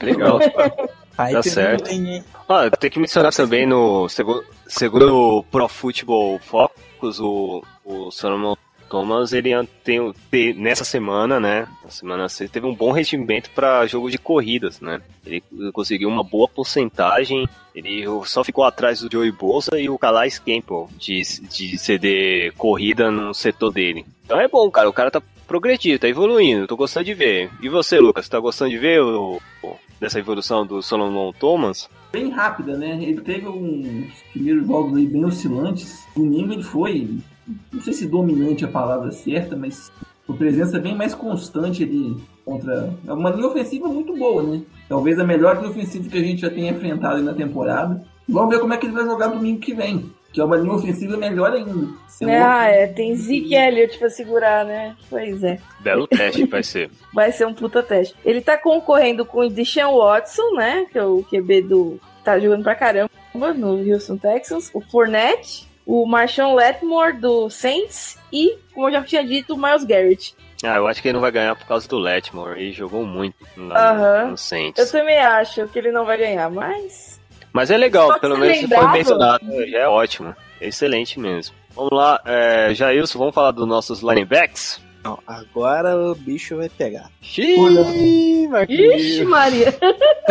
Legal. Aí Tá certo. hein? Ah, tem que mencionar também no segundo, segundo o Pro Football Focus, o, o Solomon Thomas, ele tem, tem- nessa semana, né, na semana 6, teve um bom rendimento para jogo de corridas, né? Ele conseguiu uma boa porcentagem, ele só ficou atrás do Joey Bolsa e o Calais Campbell de, de CD corrida no setor dele. Então é bom, cara, o cara tá progredindo, tá evoluindo, tô gostando de ver. E você, Lucas, tá gostando de ver o, o- dessa evolução do Solomon Thomas? bem rápida, né? Ele teve uns primeiros jogos aí bem oscilantes. Domingo ele foi, não sei se dominante é a palavra certa, mas uma presença bem mais constante ali contra é uma linha ofensiva muito boa, né? Talvez a melhor linha ofensiva que a gente já tenha enfrentado na temporada. Vamos ver como é que ele vai jogar domingo que vem. Que é uma linha ofensiva melhor ainda. É Ah, outro- é, tem Zeke Elliott pra segurar, né? Pois é. Belo teste vai ser. Vai ser um puta teste. Ele tá concorrendo com o Deshaun Watson, né? Que é o QB do. Tá jogando pra caramba no Houston Texans. O Fournette. O Marshawn Letmore do Saints. E, como eu já tinha dito, o Miles Garrett. Ah, eu acho que ele não vai ganhar por causa do Letmore. Ele jogou muito lá Aham. no, no Saints. Eu também acho que ele não vai ganhar, mas. Mas é legal, pelo menos se foi lembrado- mencionado. Já é ótimo. Excelente mesmo. Vamos lá, é, Jailson, vamos falar dos nossos linebacks? Não, agora o bicho vai pegar. Xiii, Marquinhos. Ixi, Maria!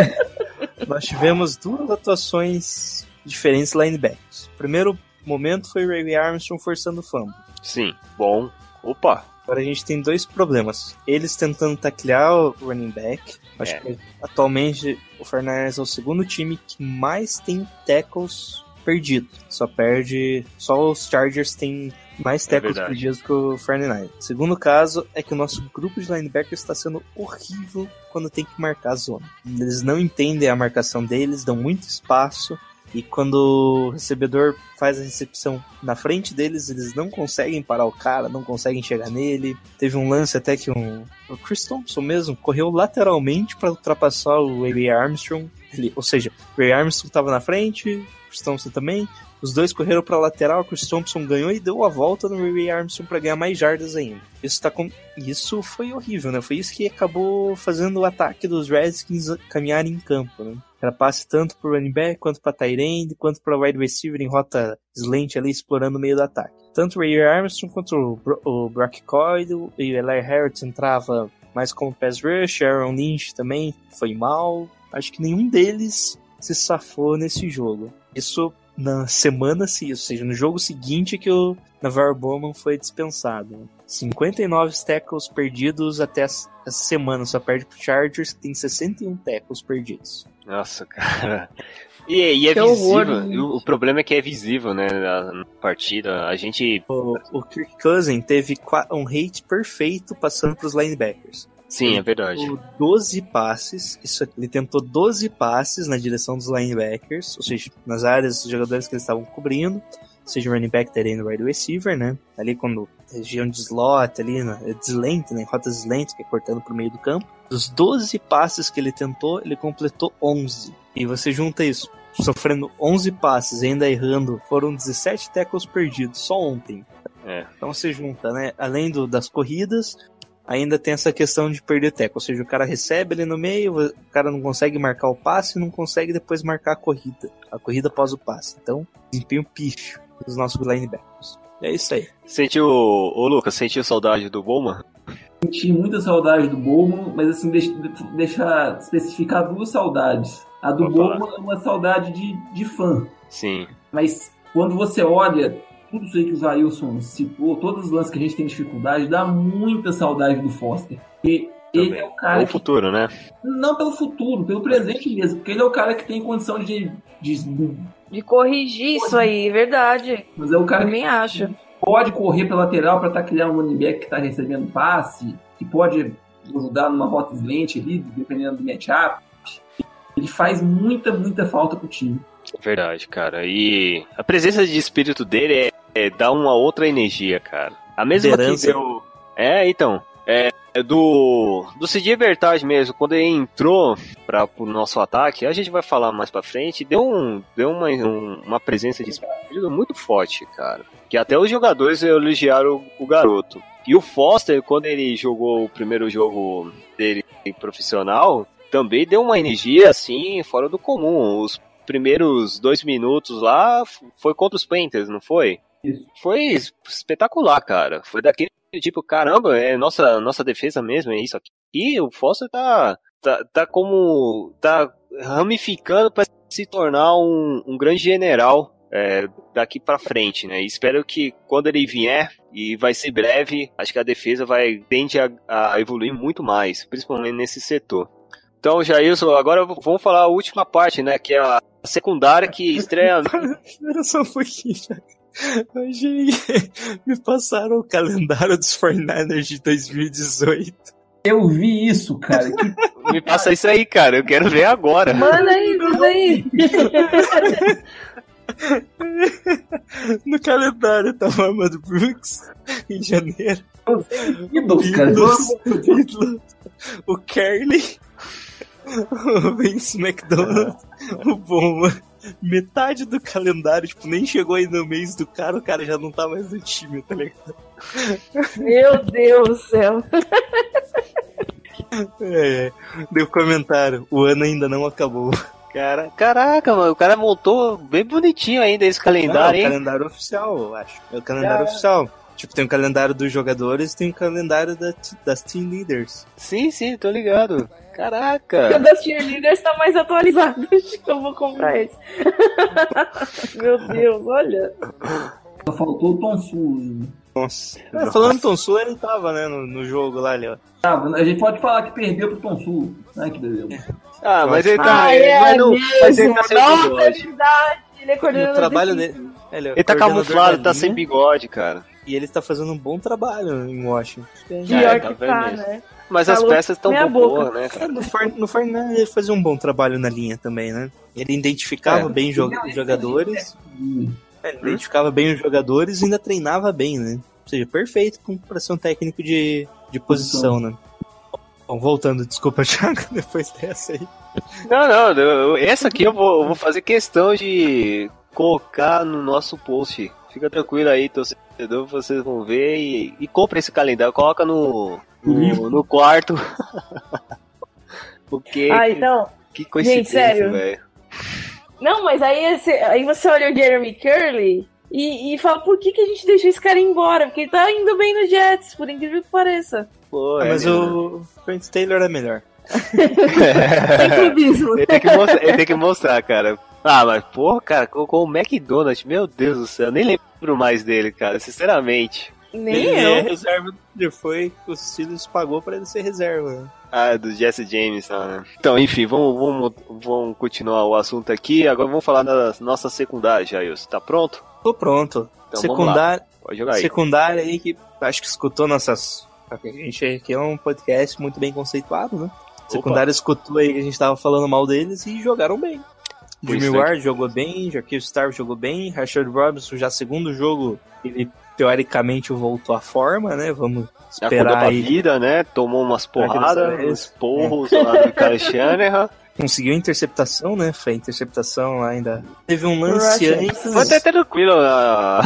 Nós tivemos duas atuações diferentes linebackers. O primeiro momento foi o Ray Armstrong forçando o fumble. Sim, bom. Opa, Agora a gente tem dois problemas. Eles tentando taclear o running back. Acho É. que atualmente o Fernandes é o segundo time que mais tem tackles perdido. Só perde. Só os Chargers têm mais tackles verdade. perdidos que o 49. Segundo caso é que o nosso grupo de linebackers está sendo horrível quando tem que marcar a zona. Eles não entendem a marcação deles, dão muito espaço. E quando o recebedor faz a recepção na frente deles, eles não conseguem parar o cara, não conseguem chegar nele. Teve um lance até que um, o Chris Thompson mesmo correu lateralmente para ultrapassar o Ray Armstrong. Ele, ou seja, o Ray Armstrong estava na frente, o Chris Thompson também. Os dois correram para lateral, o Chris Thompson ganhou e deu a volta no Ray Armstrong para ganhar mais jardas ainda. Isso, tá com... isso foi horrível, né? Foi isso que acabou fazendo o ataque dos Redskins caminhar em campo, né? Era passe tanto pro running back, quanto pra tight end, quanto pra wide receiver em rota slant ali, explorando o meio do ataque. Tanto o Ray Armstrong quanto o, Bro o Brock e o Eli Harris entrava mais como pass rush, Aaron Lynch também foi mal. Acho que nenhum deles se safou nesse jogo. Isso na semana, se- ou seja, no jogo seguinte que o Navarro Bowman foi dispensado. Né? 59 tackles perdidos até essa semana, só perde pro Chargers, que tem 61 tackles perdidos. Nossa, cara. E, e é Que visível. horror, e o, o problema é que é visível, né? Na, partida. A gente. O, o Kirk Cousin teve um rate perfeito passando pros linebackers. Sim, é verdade. Tentou 12 passes, isso, ele tentou 12 passes na direção dos linebackers, ou seja, nas áreas dos jogadores que eles estavam cobrindo, seja running back, tight end, wide receiver, né? Ali quando região de slot, ali na é slant, né? Rotas slant, que é cortando pro meio do campo. Dos 12 passes que ele tentou, ele completou 11. E você junta isso, sofrendo 11 passes e ainda errando, foram 17 tackles perdidos só ontem. É. Então você junta, né? Além do, das corridas, ainda tem essa questão de perder teco. Ou seja, o cara recebe ele no meio, o cara não consegue marcar o passe e não consegue depois marcar a corrida. A corrida após o passe. Então, desempenho pífio dos nossos linebackers. É isso aí. Sentiu. Ô, Lucas, sentiu saudade do Bowman? Senti muita saudade do Bowman, mas assim, deixa, deixa especificar duas saudades. A do falar. Bowman é uma saudade de, de fã. Sim. Mas quando você olha tudo isso aí que o Zailson citou, todos os lances que a gente tem dificuldade, dá muita saudade do Foster. Porque ele Também. é o cara Ou o que, futuro, né? não pelo futuro, pelo presente mesmo, porque ele é o cara que tem condição de, de De corrigir isso aí, verdade. mas é o cara que Também acho. pode correr pela lateral para taclear um running back que está recebendo passe, que pode ajudar numa rota slant ali, dependendo do matchup. Ele faz muita, muita falta pro time. Verdade, cara. E a presença de espírito dele é, é dá uma outra energia, cara. A mesma Liderança. que deu. É, então. É, do do Cid Bertaz mesmo, quando ele entrou para o nosso ataque, a gente vai falar mais pra frente, deu, um, deu uma, um- uma presença de espírito muito forte, cara. Que até os jogadores elogiaram o, o garoto. E o Foster, quando ele jogou o primeiro jogo dele profissional, também deu uma energia assim, fora do comum. Os primeiros dois minutos lá foi contra os Panthers, não foi? Isso. Foi es- espetacular, cara. Foi daquele tipo, caramba, é nossa, nossa defesa mesmo, é isso aqui. E o Foster tá, tá, tá como. tá ramificando para se tornar um, um grande general é, daqui pra frente, né? E espero que quando ele vier, e vai ser breve, acho que a defesa vai tende a, a evoluir muito mais, principalmente nesse setor. Então, Jailson, agora vamos falar a última parte, né? Que é a secundária que estreia. Espera só um pouquinho, me passaram o calendário dos 49ers de 2018. Eu vi isso, cara. Que Me passa isso aí, cara. Eu quero ver agora. Manda aí, manda aí. No calendário tava o Amado Brooks em janeiro. ídolos, cara. Beatles, o Beatles, o Kerley, o Vince McDonald, o Bowman. Metade do calendário, tipo, nem chegou aí no mês do cara, o cara já não tá mais no time, tá ligado? Meu Deus do céu. É, deu comentário, o ano ainda não acabou. Cara, caraca, mano, o cara montou bem bonitinho ainda esse Não, calendário, é o hein? calendário oficial, eu acho. É o calendário oficial. Tipo, tem o calendário dos jogadores e tem o calendário da, das team leaders. Sim, sim, tô ligado. O Caraca. das cheerleaders tá mais atualizado. Acho que eu vou comprar esse. Meu Deus, olha. Só faltou o Tom Sul. Nossa. É, falando do Tom Sul, ele tava, né, no, no jogo lá, ali, ó. Ah, a gente pode falar que perdeu pro Tom Sul. Ai, que beleza. Ah, mas ele tá. Ah, é mas não, mas ele tá Nossa, é bigode. verdade. Ele é coordenador o trabalho dele. Ele, é Ele tá camuflado, tá sem bigode, cara. E ele tá fazendo um bom trabalho em Washington. Pior É, que tá tá, vendo né? Mas as Falou peças estão boas, boca. né, É, cara? No, For, no Fortnite ele fazia um bom trabalho na linha também, né? Ele identificava É. bem jo- os jogadores. É, ele identificava bem os jogadores e ainda treinava bem, né? Ou seja, perfeito com- pra ser um técnico de, de posição, né? Bom, voltando, desculpa, Thiago, depois dessa aí. Não, não, eu- essa aqui eu vou, eu vou fazer questão de colocar no nosso post. Fica tranquilo aí, torcedor, vocês vão ver e, e compra esse calendário, coloca no, no, no quarto. Porque Ah, então. que coincidência, sério. velho. Não, mas aí você, aí você olha o Jeremy Curley e, e fala, por que, que a gente deixou esse cara ir embora? Porque ele tá indo bem no Jets, por incrível que pareça. Pô, Ah, é mas o Trent Taylor é melhor. Sem clubismo. Ele tem, que mostrar, ele tem que mostrar, cara. Ah, mas porra, cara, colocou o McDonald's, meu Deus do céu, eu nem lembro mais dele, cara, sinceramente. Nem ele é eu. reserva ele foi que o Steelers pagou pra ele ser reserva. né? Ah, do Jesse James, tá, né? Então, enfim, vamos, vamos, vamos continuar o assunto aqui. Agora vamos falar da nossa secundária, Jailson. Tá pronto? Tô pronto. Então, secundária, Pode jogar aí. secundária aí que acho que escutou nossas. A gente aqui é um podcast muito bem conceituado, né? Secundária escutou aí que a gente tava falando mal deles e jogaram bem. Jimmy é. Ward jogou bem, Jaquil Star jogou bem, Rashard Robinson já segundo jogo, ele teoricamente voltou à forma, né? Vamos esperar pra aí. vida, né? Tomou umas porradas, uns porros lá do Kyle Shanahan. Conseguiu a interceptação, né? Foi a interceptação lá ainda. Teve um lance antes. Foi até tranquilo a,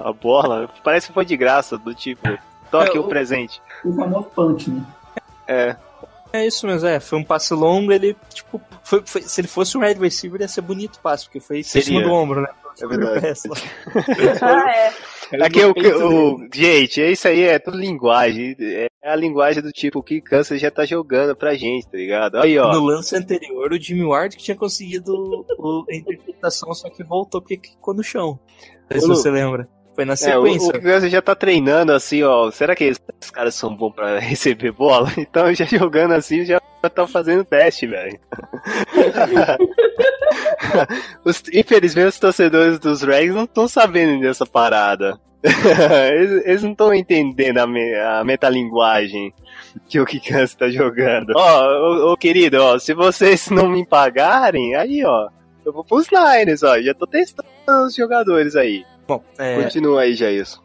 a bola. Parece que foi de graça, do tipo, toque É, o o- presente. O famoso punch, né? É, É isso mesmo, é. Foi um passe longo, ele, tipo, foi, foi- se ele fosse um wide receiver, ia ser bonito o passe, porque foi em Seria. cima do ombro, né? É verdade. Ah, é. Aqui o, o- gente, isso aí é tudo linguagem. É a linguagem do tipo, que câncer já tá jogando pra gente, tá ligado? Aí, ó. No lance anterior, o Jimmy Ward que tinha conseguido o- a interpretação, só que voltou porque ficou no chão. Não sei se você lembra. Foi na É, o, sequência. o já tá treinando assim, ó. Será que esses caras são bons pra receber bola? Então já jogando assim, já tá fazendo teste, velho. Infelizmente os torcedores dos Rags não estão sabendo dessa parada. eles, eles não estão entendendo a, me- a metalinguagem que o Kikansi tá jogando. Ó, ô, querido, ó, se vocês não me pagarem, aí, ó, eu vou pros Niners, ó, já tô testando os jogadores aí. Bom, é, Continua aí, já isso.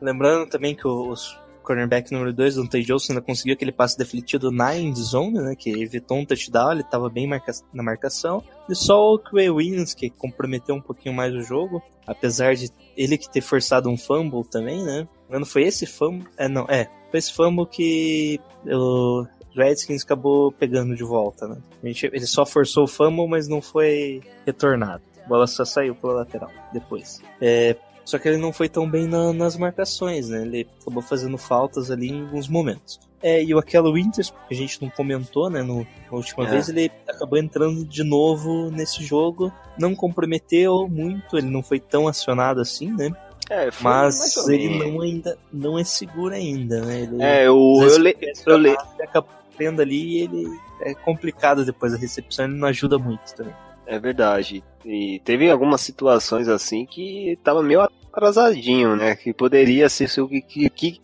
lembrando também que o- os cornerback número 2, o Tay Johnson, ainda conseguiu aquele passe defletido na end zone, né? Que evitou um touchdown, ele tava bem marca- na marcação. E só o Quay Williams, que comprometeu um pouquinho mais o jogo, apesar de ele que ter forçado um fumble também, né? Não foi esse fumble. É, não, é. Foi esse fumble que o Redskins acabou pegando de volta, né? Ele só forçou o fumble, mas não foi retornado. A bola só saiu pela lateral depois. É, só que ele não foi tão bem na- nas marcações, né? Ele acabou fazendo faltas ali em alguns momentos. É, e o Aquelo Winters, que a gente não comentou, né? No, na última É. vez, ele acabou entrando de novo nesse jogo. Não comprometeu muito, ele não foi tão acionado assim, né? É, Mas ele não, ainda, não é seguro ainda, né? Ele, É, o, eu, le, fica eu le, ele acaba tendo ali e ele é complicado depois a recepção, ele não ajuda muito também. É verdade. E teve algumas situações assim que tava meio atrasadinho, né? Que poderia ser se o que, que,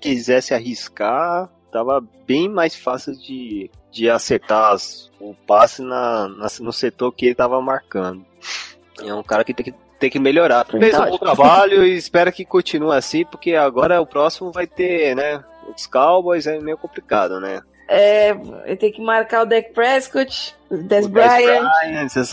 quisesse arriscar, tava bem mais fácil de, de acertar as- o passe na, na- no setor que ele tava marcando. É um cara que tem que, tem que melhorar. Fez um Verdade. bom trabalho e espero que continue assim, porque agora o próximo vai ter, né? Os Cowboys é meio complicado, né? É, eu tenho que marcar o Dak Prescott, o Des Bryant,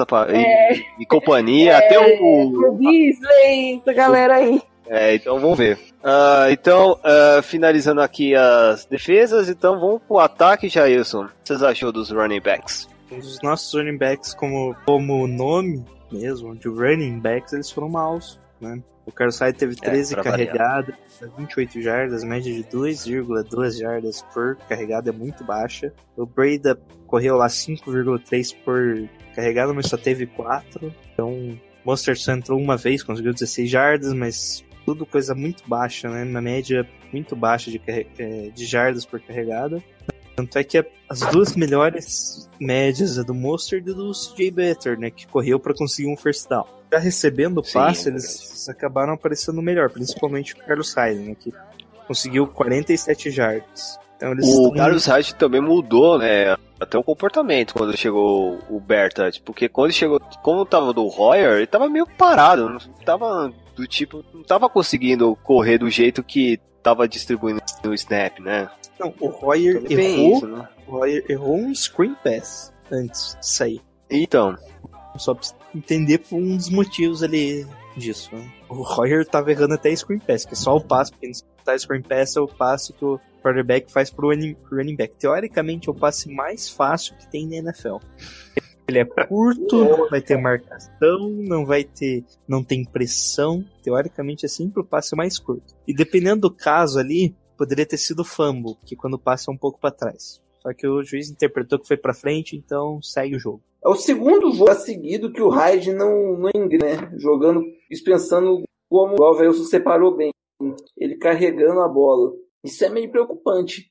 pa- e, e companhia, até o, o Beasley, essa galera aí. É, então vamos ver. Ah, então, ah, finalizando aqui as defesas, então vamos pro ataque, Jailson. O que vocês achou dos running backs? Os nossos running backs, como, como nome mesmo, de running backs, eles foram maus, né? O Carlos Hyde teve 13 pra variar. carregadas, 28 jardas, média de 2,2 jardas por carregada é muito baixa. O Breda correu lá 5,3 por carregada, mas só teve 4. Então, o Monster só entrou uma vez, conseguiu 16 jardas, mas tudo coisa muito baixa, né? Na média muito baixa de, eh, de jardas por carregada. Tanto é que as duas melhores médias é do Mostert e do CJ Better, né? Que correu pra conseguir um first down. Já recebendo o Sim, passe, é eles acabaram aparecendo melhor, principalmente o Carlos Hyde, né? Que conseguiu 47 jardas. Então O estão- Carlos Hyde também mudou, né? Até o comportamento quando chegou o Bertat. Porque quando chegou, como tava do Royer, ele tava meio parado. Não tava do tipo, não tava conseguindo correr do jeito que tava distribuindo o snap, né? Não, o Royer errou, isso, né? o Royer errou um screen pass antes de sair. Então, Só pra você entender por um dos motivos ali disso. né? O Royer tava errando até screen pass, que é só o passe, porque não tá screen pass é o passe que o quarterback faz pro running, back. Teoricamente é o passe mais fácil que tem na NFL. Ele é curto, vai ter marcação, não vai ter, não tem pressão. Teoricamente é sempre o passe mais curto. E dependendo do caso ali, poderia ter sido fumble, que quando o passe é um pouco pra trás. Só que o juiz interpretou que foi pra frente, então segue o jogo. É o segundo jogo seguido que o Hyde não, não engra, né? Jogando, isso pensando como o Alvelso separou bem. Ele carregando a bola. Isso é meio preocupante.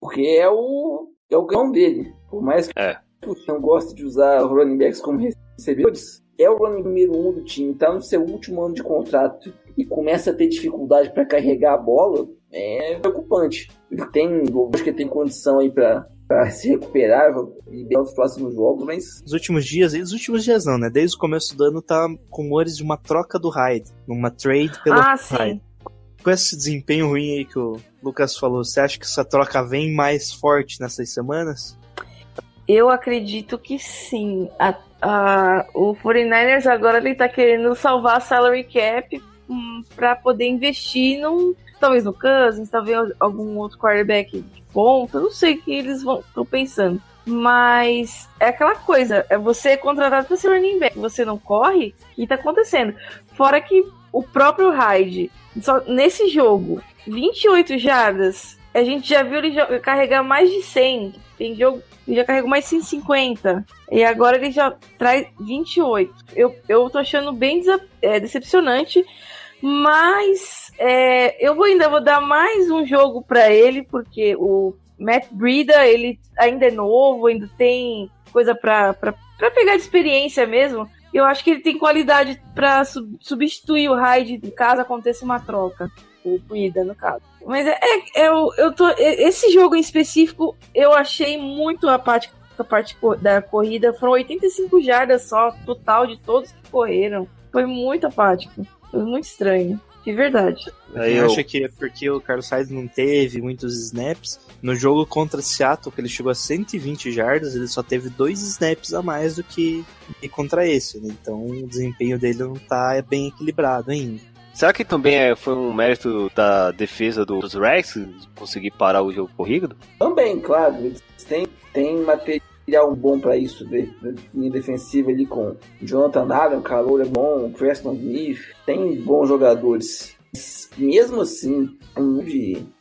Porque é o, é o gão dele. Por mais que É. o não goste de usar running backs como recebedores, é o running número um do time. Tá no seu último ano de contrato e começa a ter dificuldade para carregar a bola. É preocupante. Ele tem, acho que ele tem condição aí para para se recuperar e bem nos próximos jogos, mas Nos últimos dias, e os últimos dias não, né? Desde o começo do ano tá com rumores de uma troca do Hyde, numa trade pelo Ah, Hyde. sim. Com esse desempenho ruim aí que o Lucas falou, você acha que essa troca vem mais forte nessas semanas? Eu acredito que sim. A, a- o 49ers agora ele tá querendo salvar a salary cap hum, pra poder investir num. Talvez no Cousins, talvez algum outro quarterback de ponta. Não sei o que eles vão estão pensando. Mas é aquela coisa, é você é contratado para ser running back, você não corre, o que tá acontecendo? Fora que o próprio Hyde, só nesse jogo, 28 jardas, a gente já viu ele carregar mais de 100. Tem jogo ele já carregou mais 150. E agora ele já traz 28. Eu, eu tô achando bem é, decepcionante. Mas é, eu vou, ainda vou dar mais um jogo pra ele, porque o Matt Breida, ele ainda é novo, ainda tem coisa pra pegar de experiência mesmo. Eu acho que ele tem qualidade sub- substituir o Hyde caso aconteça uma troca. O Breida, no caso. Mas é, é- eu, eu tô. é- Esse jogo em específico, eu achei muito a parte, a parte da corrida. Foram 85 jardas só, total de todos que correram. Foi muito apático. Foi muito estranho. De verdade. Aí eu- acha que é porque o Carlos Hyde não teve muitos snaps, no jogo contra Seattle, que ele chegou a 120 jardas, ele só teve dois snaps a mais do que, que contra esse, né? Então o desempenho dele não tá bem equilibrado ainda. será que também é- foi um mérito da defesa dos Rex conseguir parar o jogo corrido? Também, claro, eles têm, têm material bom para isso, de, linha defensiva ali com Jonathan Allen, Calor é bom, Preston Smith, tem bons jogadores. Mesmo assim,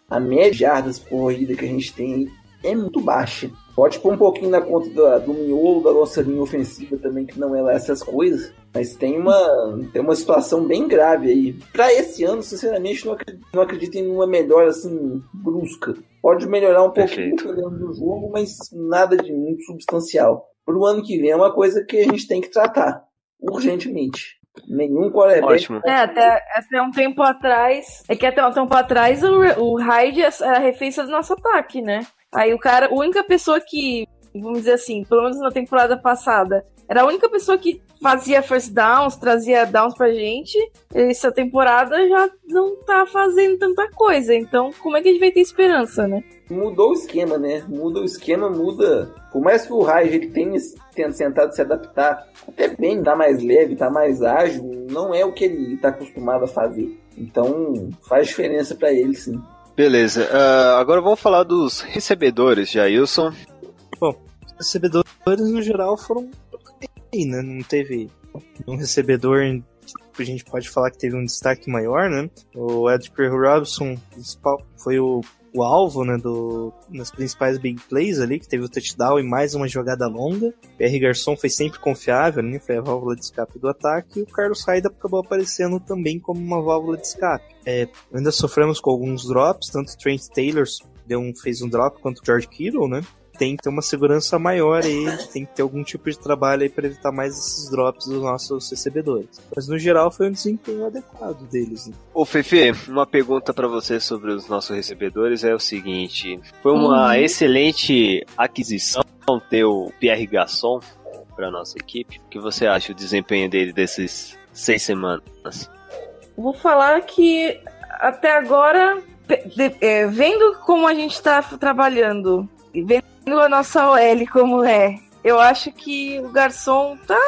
a média de jardas por corrida que a gente tem é muito baixa. Pode pôr um pouquinho na conta da- do miolo da nossa linha ofensiva também, que não é lá essas coisas. Mas tem uma, tem uma situação bem grave aí. Pra esse ano, sinceramente, não acredito, não acredito em uma melhora assim brusca. Pode melhorar um pouquinho Perfeito. dependendo do jogo, mas nada de muito substancial. Pro ano que vem é uma coisa que a gente tem que tratar urgentemente. Nenhum quarterback Ótimo. É, até, até um tempo atrás. É que até um tempo atrás o, o Hyde era a referência do nosso ataque, né? Aí o cara, a única pessoa que, vamos dizer assim, pelo menos na temporada passada, era a única pessoa que fazia first downs, trazia downs pra gente. Essa temporada já não tá fazendo tanta coisa. Então, como é que a gente vai ter esperança, né? mudou o esquema, né? Muda o esquema, muda. Por mais que o Raj ele tenha, tenha tentado se adaptar até bem, tá mais leve, tá mais ágil, não é o que ele tá acostumado a fazer. Então faz diferença pra ele, sim. Beleza, ah, agora vamos falar dos recebedores, Jailson. Os recebedores, no geral, foram bem, né? Não teve um recebedor a gente pode falar que teve um destaque maior, né? O Edgar Robson foi o, o alvo, né, do, nas principais big plays ali, que teve o touchdown e mais uma jogada longa. R. Garçon foi sempre confiável, né? Foi a válvula de escape do ataque. E o Carlos Hyde acabou aparecendo também como uma válvula de escape. É, ainda sofremos com alguns drops, tanto Trent Taylor deu um, fez um drop contra o George Kittle, né? Tem que ter uma segurança maior aí, tem que ter algum tipo de trabalho aí para evitar mais esses drops dos nossos recebedores. Mas no geral foi um desempenho adequado deles. Né? Ô Fefe, uma pergunta pra você sobre os nossos recebedores é o seguinte: foi uma excelente aquisição ter o Pierre Gasson pra nossa equipe. O que você acha o desempenho dele desses seis semanas? Vou falar que até agora, é, vendo como a gente tá trabalhando, e vendo a nossa OL como é, eu acho que o garçom tá.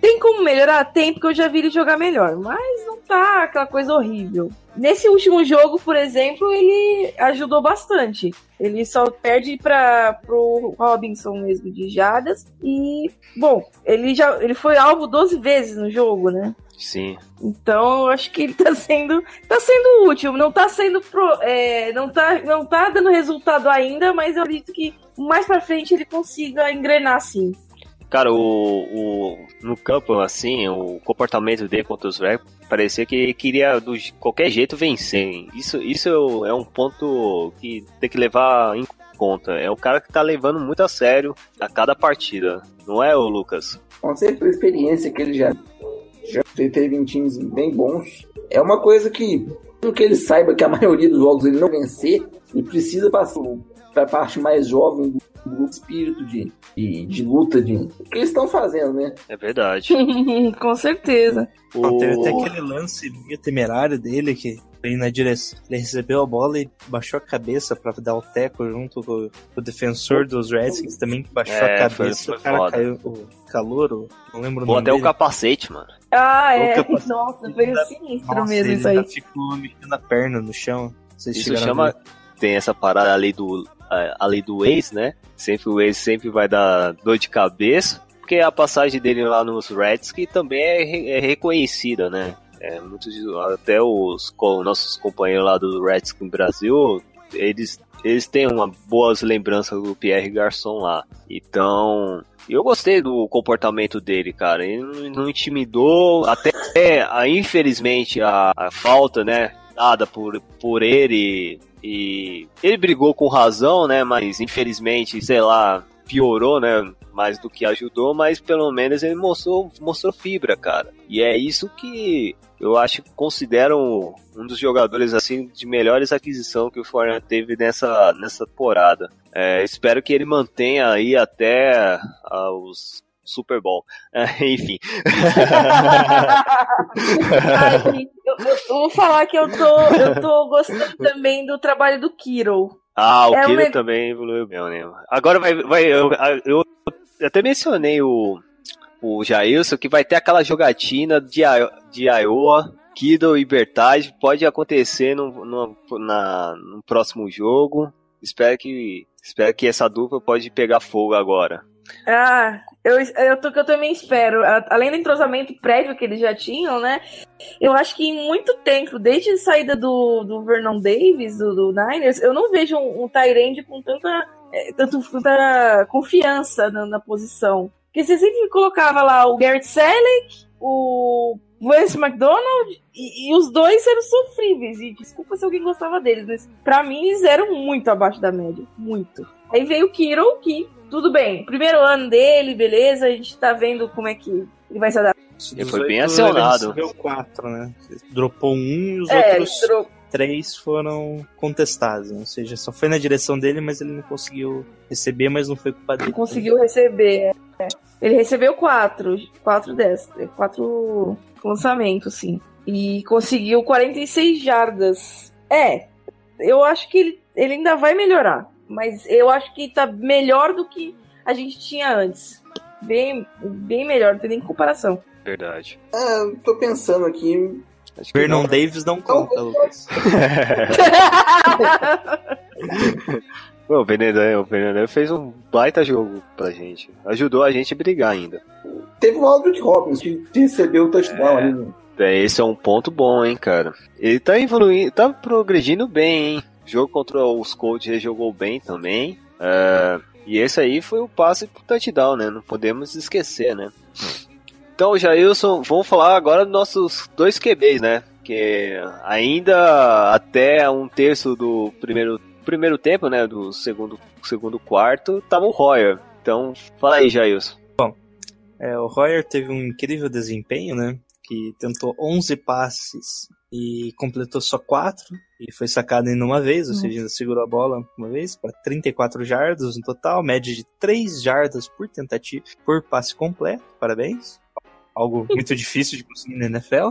Tem como melhorar? Tem, porque eu já vi ele jogar melhor, mas não tá aquela coisa horrível. Nesse último jogo, por exemplo, ele ajudou bastante. Ele só perde para pro Robinson mesmo de jadas. E, bom, ele já ele foi alvo 12 vezes no jogo, né? Sim. Então, eu acho que ele tá sendo, tá sendo útil. Não tá sendo pro, é, não tá, não tá dando resultado ainda, mas eu acredito que mais pra frente ele consiga engrenar sim. Cara, o, o- no campo, assim, o comportamento dele contra os Reds parecia que ele queria de qualquer jeito vencer. hein? Isso, isso é é um ponto que tem que levar em conta. É o cara que tá levando muito a sério a cada partida. Não é, o Lucas? Com certeza, a experiência que ele já, já teve em times bem bons. É uma coisa que, mesmo que ele saiba que a maioria dos jogos ele não vencer, ele precisa passar para a parte mais jovem do grupo espírito de, de, de luta, de o que eles estão fazendo, né? É verdade. Com certeza. Ó, teve até O- aquele lance meio temerário dele que ele na direção. Ele recebeu a bola e baixou a cabeça pra dar o teco junto com, com o defensor dos Redskins também, que baixou É, a foi- cabeça. foi o cara foda. caiu. O calor, não lembro o nome até o capacete, mano. Ah, é. Nossa, foi sinistro Nossa, mesmo ele isso aí. ficou mexendo a perna no chão. Vocês Isso chama. Tem essa parada ali do. A- lei do ex, né? Sempre o ex sempre vai dar dor de cabeça. Porque a passagem dele lá nos Reds que também é, é reconhecida, né? É, muitos, até os nossos companheiros lá do Reds no Brasil, eles, eles têm uma boas lembranças do Pierre Garçon lá. Então, eu gostei do comportamento dele, cara. Ele não, intimidou, até a, infelizmente a, a falta, né? Dada por, por ele e ele brigou com razão, né? Mas infelizmente, sei lá, piorou, né? Mais do que ajudou, mas pelo menos ele mostrou, mostrou fibra, cara. E é isso que eu acho que considero um dos jogadores assim de melhores aquisição que o Fortnite teve nessa, nessa temporada. É, espero que ele mantenha aí até ah, os Super Bowl. É, enfim. Ai, eu, eu- vou falar que eu tô, eu tô gostando também do trabalho do Kiro. Ah, o É Kiro uma- também evoluiu bem, né? Agora vai. vai eu, eu até mencionei o, o Jailson que vai ter aquela jogatina de, de Iowa, Kido e Bertage. Pode acontecer no, no, na, no próximo jogo. Espero que, espero que essa dupla pode pegar fogo agora. Ah, eu, eu, tô, eu também espero. Além do entrosamento prévio que eles já tinham, né? Eu acho que em muito tempo, desde a saída do, do Vernon Davis, do, do Niners, eu não vejo um, um Tyrande com tanta, é, tanto, tanta confiança na, na posição. Porque você sempre colocava lá o Garrett Selleck, o Vance McDonald, e, e os dois eram sofríveis. E desculpa se alguém gostava deles, mas pra mim eles eram muito abaixo da média. Muito. Aí veio o Kiro, que tudo bem, primeiro ano dele, beleza, a gente tá vendo como é que ele vai se adaptar. Ele foi bem acionado. Ele recebeu quatro, né? Dropou um e os É, outros entrou- três foram contestados. né? Ou seja, só foi na direção dele, mas ele não conseguiu receber, mas não foi culpa dele. Não conseguiu receber. é. Ele recebeu quatro, quatro dessas, quatro lançamentos, sim. E conseguiu 46 jardas. É, eu acho que ele, ele ainda vai melhorar, mas eu acho que tá melhor do que a gente tinha antes. Bem, bem melhor, não tem nem comparação. Verdade. Ah, tô pensando aqui. Acho que Vernon não. Davis não conta, Lucas. Pô, o Venedan, o Venedan fez um baita jogo pra gente. Ajudou a gente a brigar ainda. Teve o Aldrich Robbins que recebeu o touchdown ali. né? É, esse é um ponto bom, hein, cara. Ele tá evoluindo, tá progredindo bem, hein. Jogo contra os Colts ele jogou bem também. É, e esse aí foi o passe pro touchdown, né? Não podemos esquecer, né? Então, Jailson, vamos falar agora dos nossos dois QBs, né? Que ainda até um terço do primeiro primeiro tempo, né, do segundo, segundo quarto, tava o Royer. Então, fala aí, Jailson. É, o Royer teve um incrível desempenho, né? Que tentou 11 passes e completou só 4 e foi sacado em uma vez, ou seja, ainda segurou a bola uma vez para 34 jardas no total, média de 3 jardas por tentativa, por passe completo. Parabéns. Algo muito difícil de conseguir na NFL.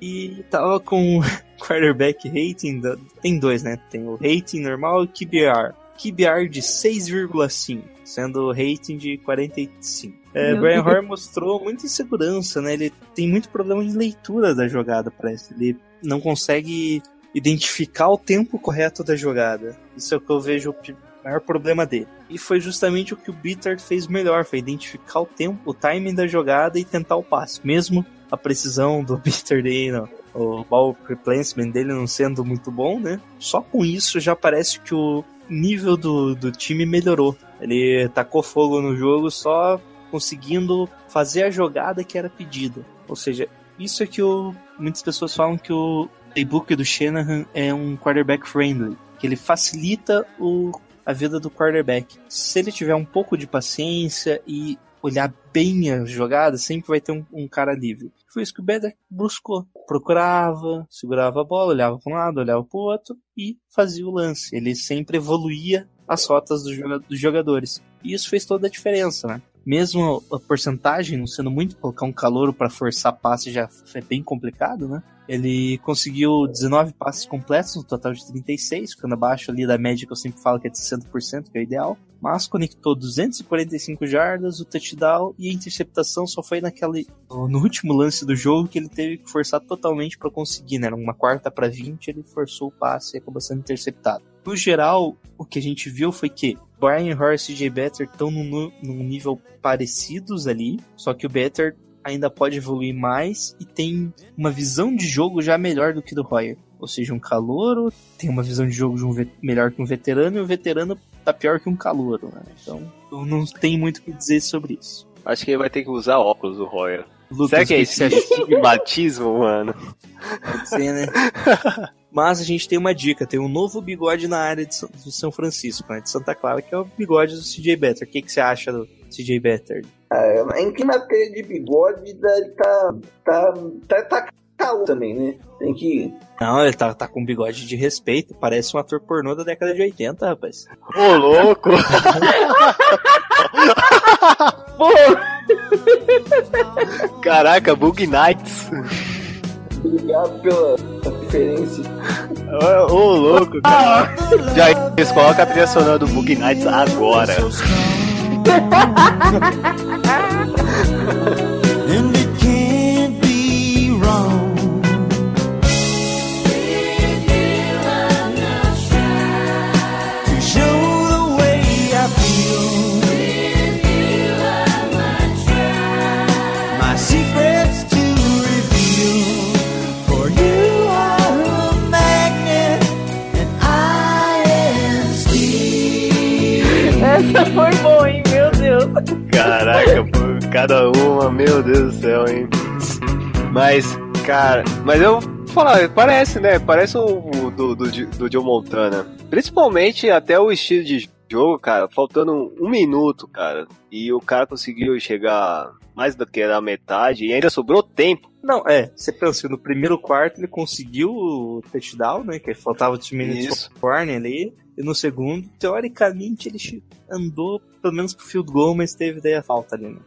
E tava com quarterback rating, da- tem dois, né? Tem o rating normal e o QBR. QBR de 6,5, sendo o rating de 45. É, Meu Brian. Hoyer mostrou muita insegurança, né? Ele tem muito problema de leitura da jogada, parece. Ele não consegue identificar o tempo correto da jogada. Isso é o que eu vejo o maior problema dele. E foi justamente o que o Bittard fez melhor, foi identificar o tempo, o timing da jogada e tentar o passe. Mesmo a precisão do Bittard aí, não, o ball replacement dele não sendo muito bom, né? Só com isso já parece que o nível do, do time melhorou. Ele tacou fogo no jogo só conseguindo fazer a jogada que era pedida. Ou seja, isso é que o, muitas pessoas falam que o playbook do Shanahan é um quarterback friendly, que ele facilita o, a vida do quarterback. Se ele tiver um pouco de paciência e olhar bem a jogada, sempre vai ter um, um cara livre. Foi isso que o Beder buscou. Procurava, segurava a bola, olhava para um lado, olhava para o outro e fazia o lance. Ele sempre evoluía as rotas dos jogadores. E isso fez toda a diferença, né? Mesmo a porcentagem não sendo muito, colocar um calouro para forçar passe já é bem complicado, né? Ele conseguiu 19 passes completos no total de 36, ficando abaixo ali da média que eu sempre falo que é de 60%, que é o ideal. Mas conectou 245 jardas, o touchdown e a interceptação só foi naquele no último lance do jogo que ele teve que forçar totalmente para conseguir, né? Era uma quarta para 20, ele forçou o passe e acabou sendo interceptado. No geral, o que a gente viu foi que Brian Horace e CJ Better estão num, nu- num nível parecidos ali, só que o Better ainda pode evoluir mais e tem uma visão de jogo já melhor do que do Hoyer. Ou seja, um calouro tem uma visão de jogo de um melhor que um veterano e o veterano tá pior que um calouro, né? Então, não tem muito o que dizer sobre isso. Acho que ele vai ter que usar óculos, o Royer. Lucas, Será que é esse estigmatismo, mano? Pode ser, né? Mas a gente tem uma dica, tem um novo bigode na área de São, de São Francisco, né? De Santa Clara, que é o bigode do CJ Better. O que, que você acha do CJ Better? É, em que matéria de bigode, ele tá. tá. tá, tá caô também, né? Tem que. Não, ele tá, tá com um bigode de respeito, parece um ator pornô da década de 80, rapaz. Ô, louco! Caraca, Bug Nights! Obrigado pela referência. Ô, ô, louco, cara. Já eles colocam a trilha sonora do Bug Nights agora. essa foi boa, hein? Meu Deus. Caraca, pô, cada uma, meu Deus do céu, hein? Mas, cara, mas eu vou falar, parece, né? Parece o, o do, do, do Joe Montana. Principalmente até o estilo de jogo, cara, faltando um minuto, cara. E o cara conseguiu chegar mais do que a metade e ainda sobrou tempo. Não, é, você pensa, no primeiro quarto ele conseguiu o touchdown, né? Que faltava os minutos Isso. pro Warner ali. E no segundo, teoricamente, ele andou pelo menos pro field goal, mas teve daí a falta ali, né?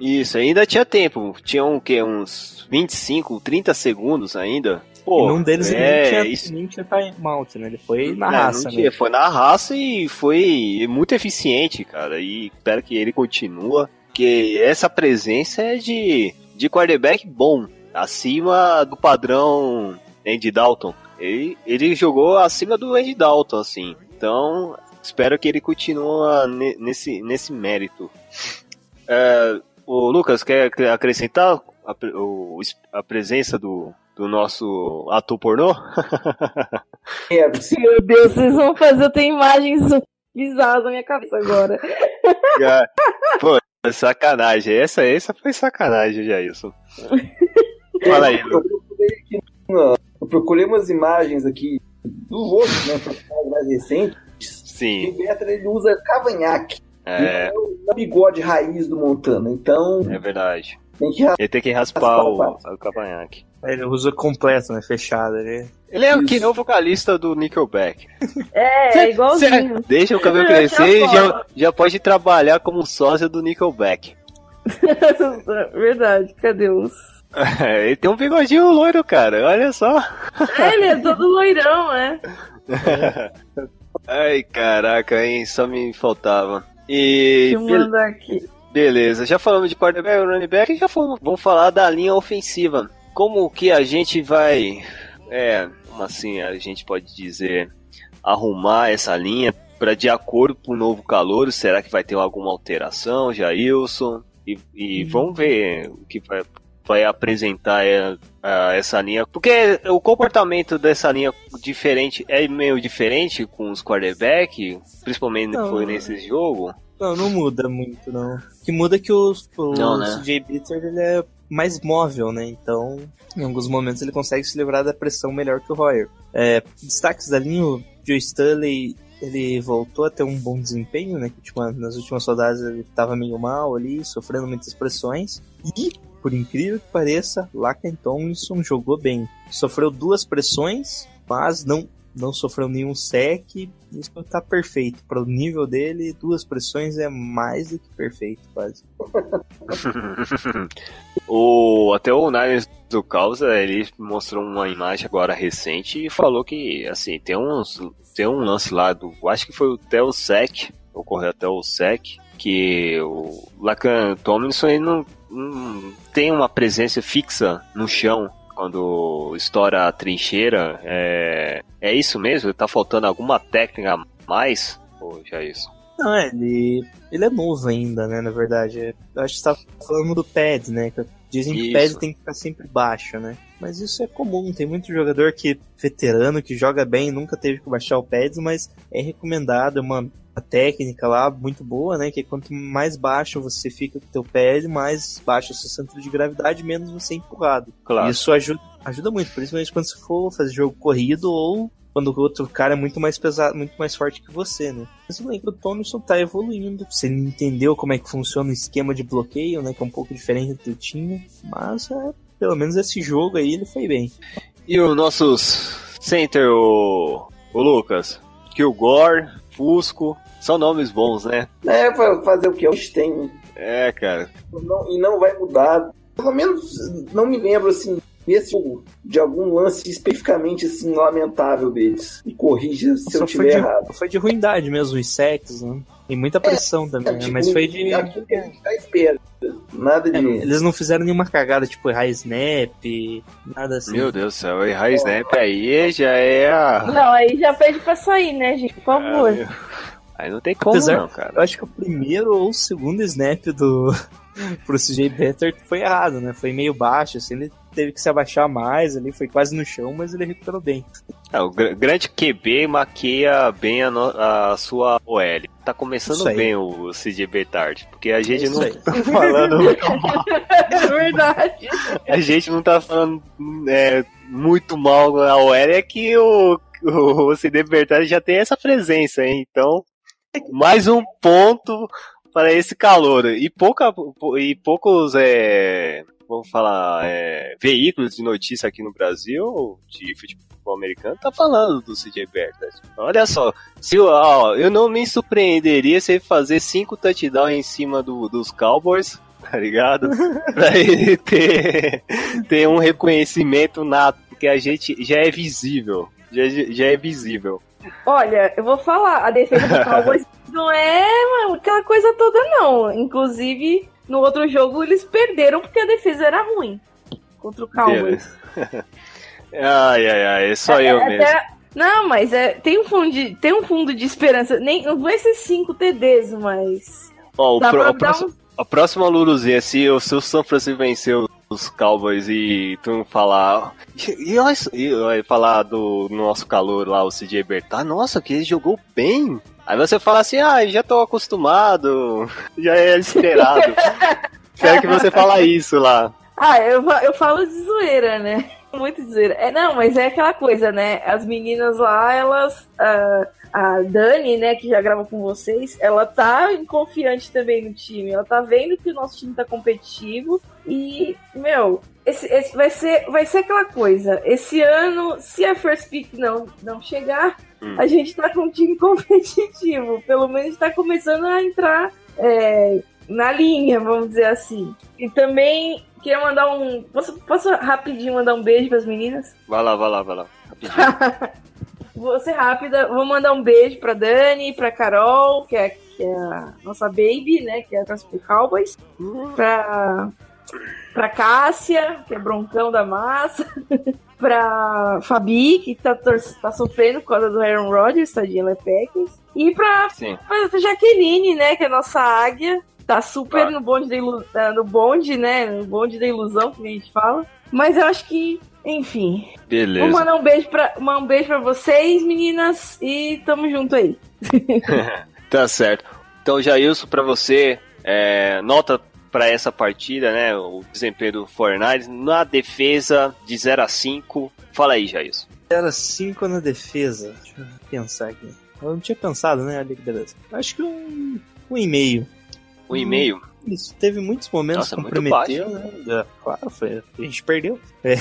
Isso, ainda tinha tempo. Tinha um, que, uns 25, 30 segundos ainda. Pô, e num deles ele é, nem tinha, isso. nem tinha timeout, né? Ele foi na Não, raça, não tinha, Foi na raça e foi muito eficiente, cara. E espero que ele continue. Porque essa presença é de, de quarterback bom. Acima do padrão Andy Dalton. Ele, ele jogou acima do Andy Dalton, assim. Então, espero que ele continue ne- nesse, nesse mérito. É, o Lucas, quer acrescentar a, o- a presença do, do nosso ator pornô? É, Meu Deus, vocês vão fazer. Eu tenho imagens bizarras na minha cabeça agora. Cara, Pô, sacanagem. Essa, essa foi sacanagem, Jailson. Fala aí, Lu. eu procurei aqui eu procurei umas imagens aqui do rosto, né? mais recentes, Sim. o Better ele usa cavanhaque. É, Não é o bigode raiz do Montana. Então, é verdade. tem que raspar. Ele tem que raspar o, o cavanhaque. Ele usa completo, né? Fechado. Ele... Ele é o que é o vocalista do Nickelback. É, é igualzinho. Deixa o cabelo crescer e já, já pode trabalhar como sócio do Nickelback. Verdade, cadê os? Ele tem um bigodinho loiro, cara. Olha só. É, ele é todo loirão, né? Ai, caraca, hein? Só me faltava. E. Deixa eu mandar aqui. Beleza, já falamos de quarterback e running back, já fomos, vamos falar da linha ofensiva. Como que a gente vai, é, como assim a gente pode dizer, arrumar essa linha para de acordo com o novo calor? Será que vai ter alguma alteração, Jailson? E, e vamos ver o que vai, vai apresentar é, essa linha. Porque o comportamento dessa linha diferente é meio diferente com os quarterback, principalmente Não. foi nesse jogo. Não, não muda muito, não. O que muda é que o, o Não, né? CJ Bitter ele é mais móvel, né? Então, em alguns momentos ele consegue se livrar da pressão melhor que o Royer. É, destaques da linha, o Joe Stanley ele voltou a ter um bom desempenho, né? Que última- nas últimas rodadas ele estava meio mal ali, sofrendo muitas pressões. E, por incrível que pareça, Laken Tomlinson jogou bem. Sofreu duas pressões, mas não não sofreu nenhum sec, isso tá perfeito. Para o nível dele, duas pressões é mais do que perfeito, quase. o, até o Niners do Causa, ele mostrou uma imagem agora recente e falou que, assim, tem uns tem um lance lá do, acho que foi o Theo Sec, ocorreu até o Sec, que o Lacan Tomlinson ele não, não tem uma presença fixa no chão quando estoura a trincheira. É, é isso mesmo? Tá faltando alguma técnica a mais? Ou já é isso? Não, ele, ele é novo ainda, né? Na verdade. Eu acho que você tá falando do pad, né? Dizem que o pad tem que ficar sempre baixo, né? Mas isso é comum. Tem muito jogador que veterano que joga bem, nunca teve que baixar o pad, mas é recomendado, é uma, uma técnica lá muito boa, né? Que quanto mais baixo você fica com o teu pad, mais baixo o seu centro de gravidade, menos você é empurrado. Claro. Isso ajuda, ajuda muito, principalmente quando você for fazer jogo corrido ou quando o outro cara é muito mais pesado, muito mais forte que você, né? Mas eu lembro que o Thompson tá evoluindo. Você entendeu como é que funciona o esquema de bloqueio, né? Que é um pouco diferente do que eu tinha. Mas é, pelo menos esse jogo aí ele foi bem. E os nossos center, o, o Lucas? Kilgore, Fusco, são nomes bons, né? É, pra fazer o que? A gente tem. É, cara. Não- e não vai mudar. Pelo menos não me lembro assim. Nesse jogo, de algum lance especificamente assim, lamentável deles. Me corrija se eu estiver de, errado. foi de ruindade mesmo, os sacks, né? E muita pressão também, É, né? tipo, Mas foi de. Aquilo que a gente tá esperando. Nada de. É, eles não fizeram nenhuma cagada, tipo high snap, nada assim. Meu Deus do céu, e High Snap aí já é a. Não, aí já pede pra sair, né, gente? Por favor. Aí não tem como, Apesar- não, cara. Eu acho que o primeiro ou o segundo snap do pro CJ Better foi errado, né? Foi meio baixo, assim, ele teve que se abaixar mais ali, foi quase no chão, mas ele recuperou bem. É, o gr- grande QB maqueia bem a, no- a sua OL. Tá começando bem o CJ Betard, porque a gente isso não aí. tá falando. É verdade. a gente não tá falando é, muito mal na OL, é que o, o CD Betard já tem essa presença, hein? Então, mais um ponto para esse calor. E, pouca, e poucos, é, vamos falar, é, veículos de notícia aqui no Brasil, de futebol americano, tá falando do CJ Beathard. Olha só, se, ó, eu não me surpreenderia se ele fazer cinco touchdowns em cima do, dos Cowboys, tá ligado? pra ele ter, ter um reconhecimento nato, porque a gente já é visível. Já, já é visível. Olha, eu vou falar, a defesa do Cowboys não é mano, aquela coisa toda, não. Inclusive, no outro jogo eles perderam porque a defesa era ruim contra o Cowboys. Ai, ai, ai, é só É, eu até- mesmo. Não, mas é, tem, um fundo de, tem um fundo de esperança. Nem, não vai ser 5 TDs, mas. Ó, o Dá pro- próxima, um- a próxima Luluzinha, se o seu São Francisco venceu os Cowboys e tu não falar. E, e, e, falar do nosso calor lá, o CJ Bertar, nossa, que ele jogou bem. Aí você fala assim, ah, já tô acostumado, já é esperado. Quero que você fala isso lá. Ah, eu, eu falo de zoeira, né? Muito de zoeira. É, não, mas é aquela coisa, né? As meninas lá, elas. ah, a Dani, né, que já grava com vocês, ela tá confiante também no time. Ela tá vendo que o nosso time tá competitivo. E, meu, esse, esse vai, ser, vai ser aquela coisa. Esse ano, se a First Pick não, não chegar, Hum. a gente tá com um time competitivo. Pelo menos tá começando a entrar é, na linha, vamos dizer assim. E também queria mandar um. Posso, posso rapidinho mandar um beijo pras meninas? Vai lá, vai lá, vai lá. Rapidinho. Vou ser rápida, vou mandar um beijo pra Dani, pra Carol, que é, que é a nossa baby, né? Que é a pro Cowboys. Pra, pra Cássia, que é broncão da massa. pra Fabi, que tá, tá sofrendo por causa do Aaron Rodgers, tadinha, ela é Packers. E pra, Sim. pra Jaqueline, né? Que é a nossa águia. Tá super Tá. no bonde da ilu- ah, no bonde, né? No bonde da ilusão, que a gente fala. Mas eu acho que, enfim, Vou Beleza. mandar um beijo pra, mandar um beijo pra vocês, meninas, e tamo junto aí. Tá certo. Então, Jailson, pra você, é, nota pra essa partida, né? O desempenho do Fortnite na defesa de 0 a 5. Fala aí, Jailson. Era 5 na defesa. Deixa eu pensar aqui. Eu não tinha pensado, né? Olha que beleza. Acho que um, um e-mail. Um e-mail. Isso, teve muitos momentos Nossa, que muito comprometeu, né? É, claro, foi, a gente perdeu. É,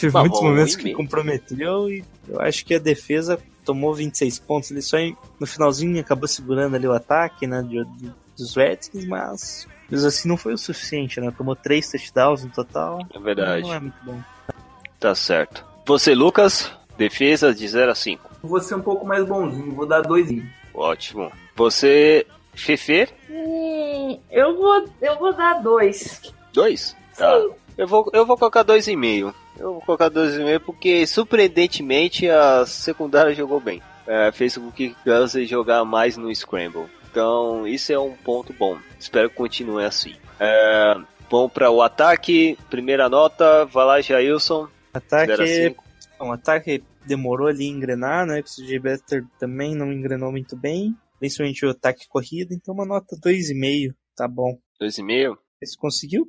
teve Mas muitos bom, um momentos que e-mail. comprometeu e eu acho que a defesa tomou 26 pontos. Ele só no finalzinho acabou segurando ali o ataque, né? de- de- dos Redskins, mas mesmo assim não foi o suficiente, né? Tomou 3 touchdowns no total. É verdade. Não é muito bom. Tá certo. Você, Lucas, defesa de 0 a 5. Vou ser um pouco mais bonzinho, vou dar dois. Ótimo. Você, Fefe, Hum, eu vou, eu vou dar dois. 2? Tá. Eu vou, eu vou colocar 2,5. Eu vou colocar 2,5 porque, surpreendentemente, a secundária jogou bem. É, fez com que Gunsey jogar mais no Scramble. Então, isso é um ponto bom. Espero que continue assim. É, bom para o ataque. Primeira nota. Vai lá, Jailson. 0 a Ataque, 5. o ataque demorou ali a engrenar, né? O CJ Better também não engrenou muito bem. Principalmente o ataque corrida, então uma nota 2,5, tá bom. 2,5. Esse conseguiu,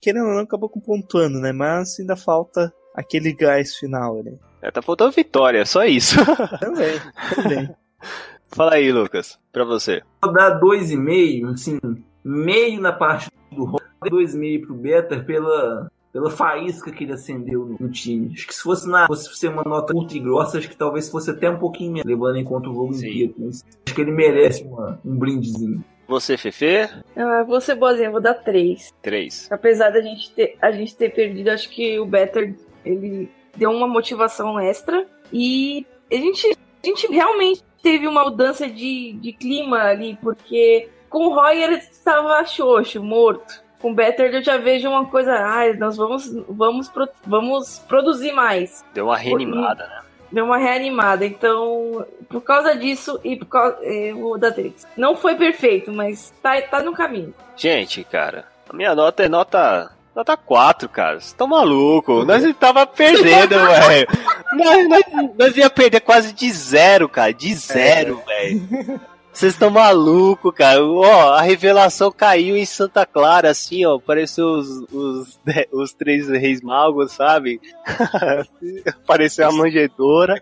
querendo ou não, acabou com pontuando, né? Mas ainda falta aquele gás final ali. É, tá faltando vitória, só isso. Também, também. Fala aí, Lucas. Pra você. Vou dar dois e meio, assim, meio na parte do Rock, dois e meio pro Better pela, pela faísca que ele acendeu no, no time. Acho que se fosse na fosse ser uma nota ultra grossa, acho que talvez fosse até um pouquinho menos, levando em conta o jogo Sim. inteiro. Mas acho que ele merece uma- um brindezinho. Você, Fefe. Ah, vou ser boazinha, vou dar três. 3. Apesar da gente ter, a gente ter perdido, acho que o Better ele deu uma motivação extra e a gente, a gente realmente teve uma mudança de, de clima ali, porque com o Royer estava xoxo, morto. Com o Better eu já vejo uma coisa, ah, nós vamos, vamos, vamos produzir mais. Deu uma reanimada, né? Deu uma reanimada, então por causa disso e por causa, eu vou dar três. Não foi perfeito, mas tá, tá no caminho. Gente, cara, a minha nota é nota. Nota 4, cara. Vocês estão malucos. Nós tava perdendo, velho. Nós, nós, nós ia perder quase de zero, cara. De zero, velho. Vocês estão malucos, cara. Ó, a revelação caiu em Santa Clara, assim, ó. Pareceu os, os, os três reis magos, sabe? Pareceu a manjedora.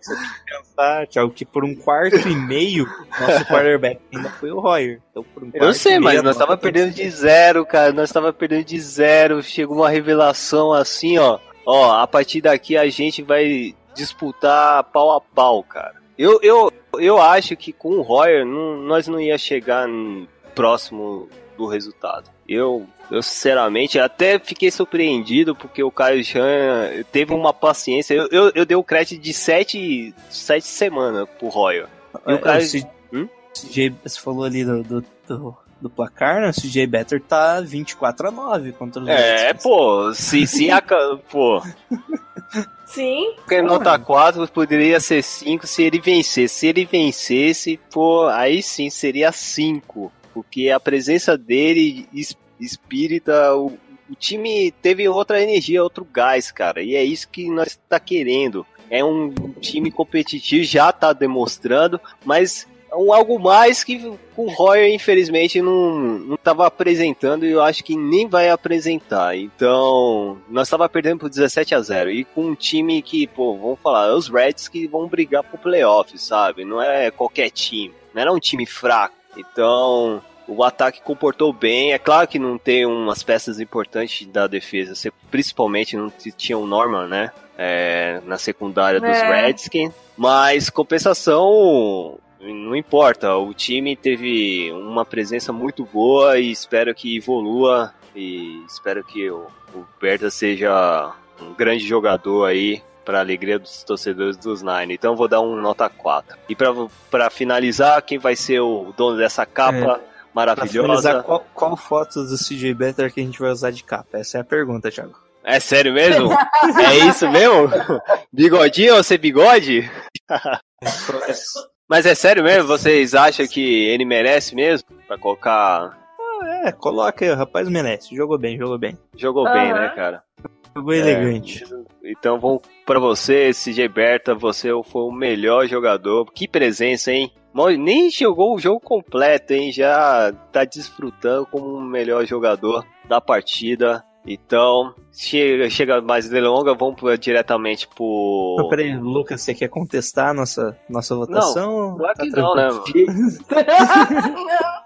Tá, Thiago, que por um quarto e meio, nosso quarterback ainda foi o Royer. Então, um Eu sei, mas meio, nós tava perdendo de zero, cara. Nós tava perdendo de zero. Chegou uma revelação assim, ó. Ó, a partir daqui a gente vai disputar pau a pau, cara. Eu, eu, eu acho que com o Royer não- nós não ia chegar próximo do resultado. Eu, eu sinceramente até fiquei surpreendido porque o Caio Jean teve uma paciência. Eu, eu, eu dei o crédito de sete, sete semanas pro Royer. E o É, Caio- o C- Hum? Você falou ali do, do, do, do placar, né? O CJ Better tá 24 a 9 contra os É, Redskins. pô, se, se a, pô, Sim, Porque nota 4 poderia ser 5 se ele vencesse. Se ele vencesse, pô, aí sim seria 5. Porque a presença dele, es- espírita, o, o time teve outra energia, outro gás, cara. E é isso que nós tá querendo. É um time competitivo, já tá demonstrando, mas um algo mais que o Royer, infelizmente, não, não tava apresentando e eu acho que nem vai apresentar. Então, nós tava perdendo por 17 a 0 e com um time que, pô, vamos falar, é os Reds que vão brigar pro playoff, sabe? Não é qualquer time, não era um time fraco. Então, o ataque comportou bem. É claro que não tem umas peças importantes da defesa, você- principalmente não tinha o Norman, né? É, na secundária dos É. Redskins. Mas compensação, não importa. O time teve uma presença muito boa e espero que evolua. E espero que o, o Berta seja um grande jogador aí para alegria dos torcedores dos Nine. Então eu vou dar um nota 4. E para finalizar, quem vai ser o dono dessa capa Pra maravilhosa? qual, qual foto do CJ Better que a gente vai usar de capa? Essa é a pergunta, Thiago. É sério mesmo? é isso mesmo? Bigodinho ou sem bigode? Mas é sério mesmo? Vocês acham que ele merece mesmo? Pra colocar. É, coloca aí, o rapaz merece. Jogou bem, jogou bem. Jogou bem, Aham. né, cara? Jogou elegante. Então vamos pra você, CJ Berta. Você foi o melhor jogador. Que presença, hein? Nem jogou o jogo completo, hein? Já tá desfrutando como o melhor jogador da partida. Então, chega, chega mais delonga, vamos pro- diretamente pro. Peraí, Lucas, você quer contestar a nossa, nossa votação? Claro Tá que não, né, mano?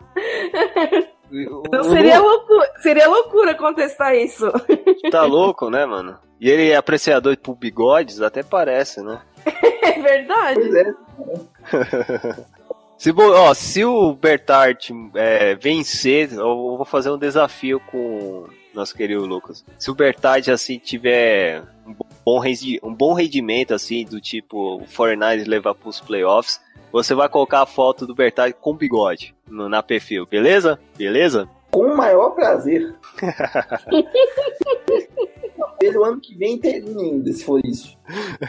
Então seria loucura, seria loucura contestar isso. Tá louco, né, mano? E ele é apreciador por bigodes, até parece, né? É verdade. Pois é. Se, ó, se o Bertart é, vencer, eu vou fazer um desafio com nosso querido Lucas. Se o Bertart, assim, tiver um bom, rendi- um bom rendimento, assim, do tipo o 49 levar pros playoffs, você vai colocar a foto do Bertart com bigode no, na perfil, beleza? Beleza? Com o maior prazer. Ele o ano que vem inteirinho ainda, se for isso.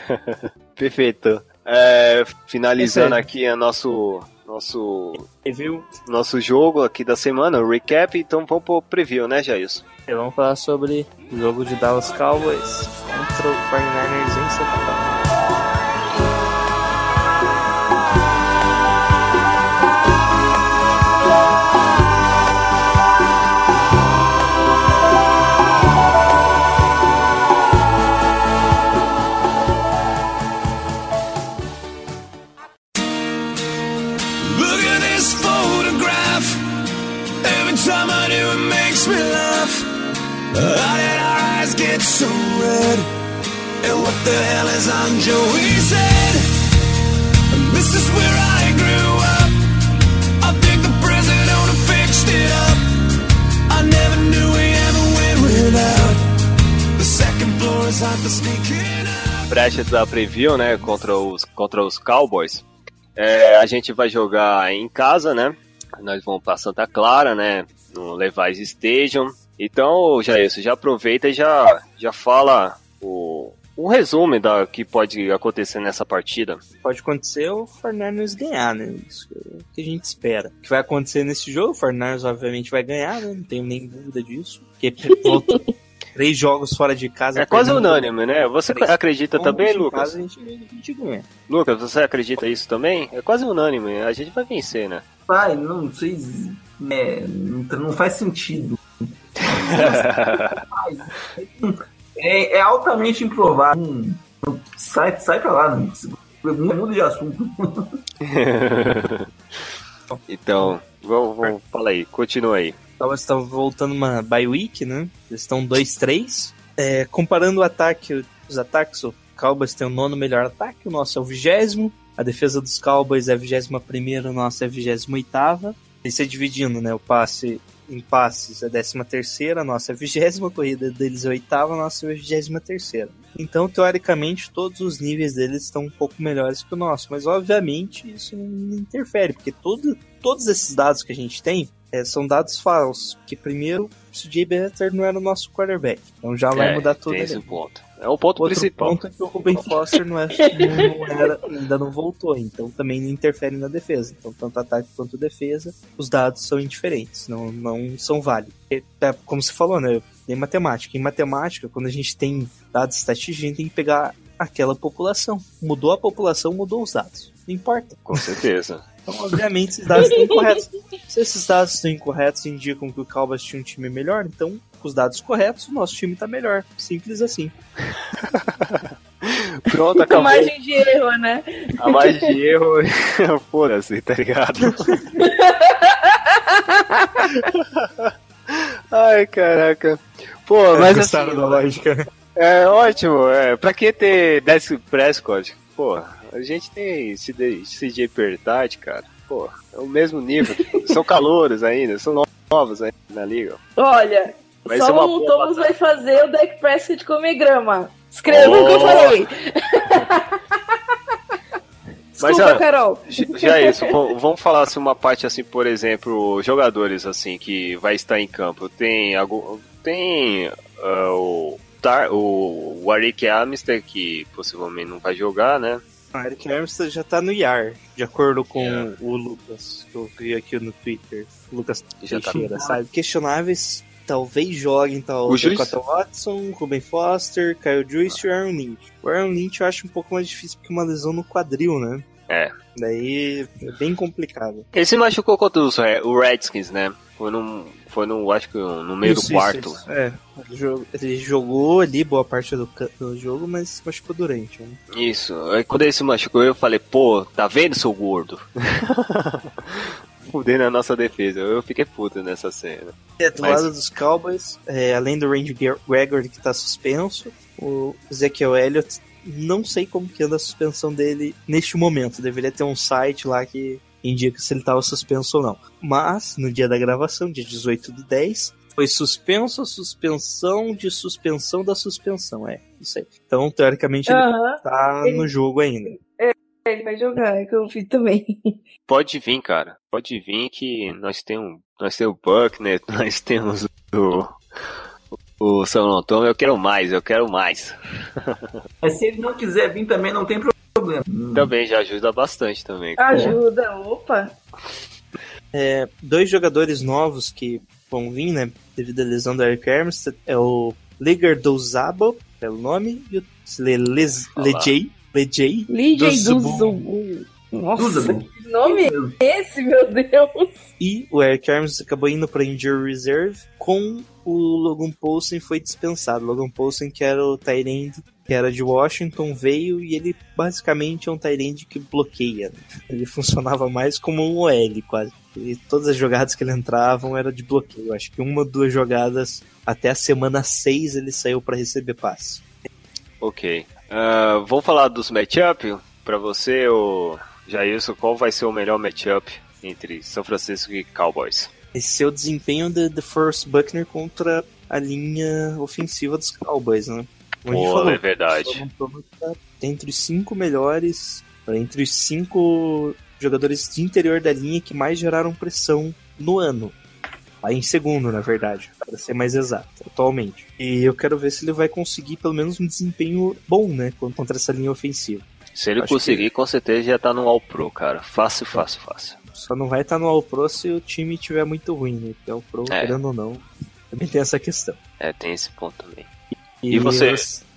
Perfeito. É, finalizando é- aqui o nosso, nosso, Preview. nosso jogo aqui da semana, o recap, então vamos pro preview, né, Jailson? E Vamos falar sobre o jogo de Dallas Cowboys contra o 49ers em Santa. The hell is Joey's head? This is where I grew up. I think the president fixed it up. I never knew we ever went without. The second floor is. Prestes da preview, né, contra os, contra os Cowboys. É, a gente vai jogar em casa, né? Nós vamos para Santa Clara, né? No Levi's Stadium. Então, Jair, já aproveita e já, já fala o, um resumo da que pode acontecer nessa partida. Pode acontecer o 49ers ganhar, né? Isso que a gente espera. O que vai acontecer nesse jogo, o 49ers obviamente vai ganhar, né? Não tenho nem dúvida disso. Porque voltou três jogos fora de casa. É quase unânime, né? Você três acredita também, Lucas? casa, a, gente, a gente ganha. Lucas, você acredita isso também? É quase unânime, a gente vai vencer, né? Pai, não sei. É, não, não faz sentido. É, é altamente improvável. Hum, Sai, sai pra lá, né? Muda de assunto. então, vamos, vamos, fala aí, continua aí. Cowboys estão voltando uma bye week, né? Eles estão 2-3. É, comparando o ataque, os ataques, o Cowboys tem o nono melhor ataque, o nosso é o vigésimo. A defesa dos Cowboys é a vigésima primeira, o nosso é a vigésima oitava. Isso é dividindo, né? O passe em passes é a décima terceira, a nossa é vigésima, corrida deles é oitava, a nossa é vigésima terceira. Então, teoricamente, todos os níveis deles estão um pouco melhores que o nosso, mas obviamente isso não interfere, porque todo, todos esses dados que a gente tem é, são dados falsos. Porque primeiro, o CJ Beathard não era o nosso quarterback. Então já vai É, mudar tudo. esse ponto. É o ponto Outro principal. ponto é que o Ruben Foster não, é, não- era- ainda não voltou, então também não interfere na defesa. Então, tanto ataque quanto defesa, os dados são indiferentes, não, não são válidos. É, é, como você falou, né? Tem matemática. Em matemática, quando a gente tem dados estatísticos, a gente tem que pegar aquela população. Mudou a população, mudou os dados. Não importa. Com certeza. Então, obviamente, esses dados estão incorretos. Se esses dados estão incorretos indicam que o Cowboys tinha um time melhor, então, com os dados corretos, o nosso time tá melhor. Simples assim. Pronto, acabou. margem de erro, né? A margem de erro, foda-se, tá ligado? Ai, caraca. Pô, mas assim, Gostaram da lógica, é ótimo. É, pra que ter Desk Prescott? Pô, a gente tem CD CJ Pertard, cara. Pô, é o mesmo nível. são calouros ainda, são novos ainda na liga. Olha, Vai só o Thomas batalha. vai fazer o deck Prescott comer grama. Escreva o que eu Oh. falei. Mas, Desculpa, ó, Carol. Já é isso, vamos falar assim uma parte assim, por exemplo, jogadores assim que vai estar em campo. Tem algum, tem ah, o Tar, o Warwick Armstead que possivelmente não vai jogar, né? O Eric Armstead já tá no IAR, de acordo com Yeah. o Lucas, que eu vi aqui no Twitter. Lucas Já tá- Teixeira, sabe? Questionáveis, talvez joguem tal O juiz- Dakota Watson, Ruben Foster, Kyle Juice e o Aaron Lynch. O Aaron Lynch eu acho um pouco mais difícil porque é uma lesão no quadril, né? É. Daí é bem complicado. Ele se machucou contra os, Re- o Redskins, né? Foi num, foi no, acho que no meio Isso, do isso, quarto. isso. É, ele jogou, ali boa parte do, do jogo, mas machucou durante. Né? Isso. Aí quando ele se machucou, eu falei, pô, tá vendo, seu gordo? Fudendo a nossa defesa. Eu fiquei puto nessa cena. É, do Mas- lado dos Cowboys, é, além do Randy Gregory que tá suspenso, o Ezekiel Elliott, não sei como que anda a suspensão dele neste momento. Deveria ter um site lá que indica se ele tava suspenso ou não. Mas, no dia da gravação, dia 18 de 10, foi suspenso a suspensão de suspensão da suspensão. É, isso aí. Então, teoricamente, ele tá Ele- no jogo ainda. Ele vai jogar, é que eu vi também. Pode vir, cara. Pode vir que nós temos, nós temos o Buckner, nós temos o, o São Antônio. Eu quero mais, eu quero mais. Mas se ele não quiser vir também, não tem problema. Também já ajuda bastante também. Ajuda, opa. É, dois jogadores novos que vão vir, né, devido à lesão do Eric Armstead, é o Liger Dozabo, pelo nome, e o Le, Les, Olá. Lejay, Lejay Lidia do do Zubu. Nossa, Zubu. que nome é esse, meu Deus? E o Eric Armstead acabou indo para Injury Reserve com o Logan Paulsen foi dispensado. Logan Paulsen, que era o tight end, que era de Washington, veio e ele basicamente é um tight end que bloqueia. né? Ele funcionava mais como um OL, quase. E todas as jogadas que ele entravam era de bloqueio. Acho que uma ou duas jogadas até a semana 6 ele saiu para receber passe. Ok. Vamos falar dos matchup pra você, o Jailson. Qual vai ser o melhor matchup entre São Francisco e Cowboys? Esse é o desempenho de The Force Buckner contra a linha ofensiva dos Cowboys, né? Como Pô, falou, é verdade. Tá entre os cinco melhores, entre os cinco jogadores de interior da linha que mais geraram pressão no ano. Em segundo, na verdade, para ser mais exato, atualmente. E eu quero ver se ele vai conseguir pelo menos um desempenho bom, né, contra essa linha ofensiva. Se ele Acho conseguir, com certeza já tá no All Pro, cara. Fácil, fácil, fácil. Só não vai estar no All Pro se o time estiver muito ruim, né? Porque All Pro, É. querendo ou não, também tem essa questão. É, tem esse ponto também. E você?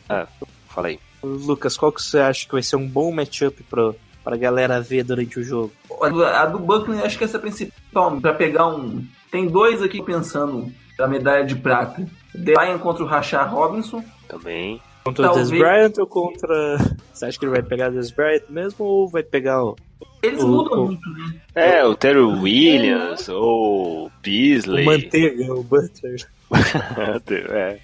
Ah, fala aí. Lucas, qual que você acha que vai ser um bom matchup pra, pra galera ver durante o jogo? A do Buckner acho que essa é a principal. Pra pegar um. Tem dois aqui pensando da medalha de prata. Ryan contra o Rashard Robinson. Também. Contra o Talvez- Des Bryant ou contra. Você acha que ele vai pegar o Des Bryant mesmo ou vai pegar o, Eles O- mudam o- muito, né? É, o Terry Williams, ou o Beasley. Manteiga, o Butler? é.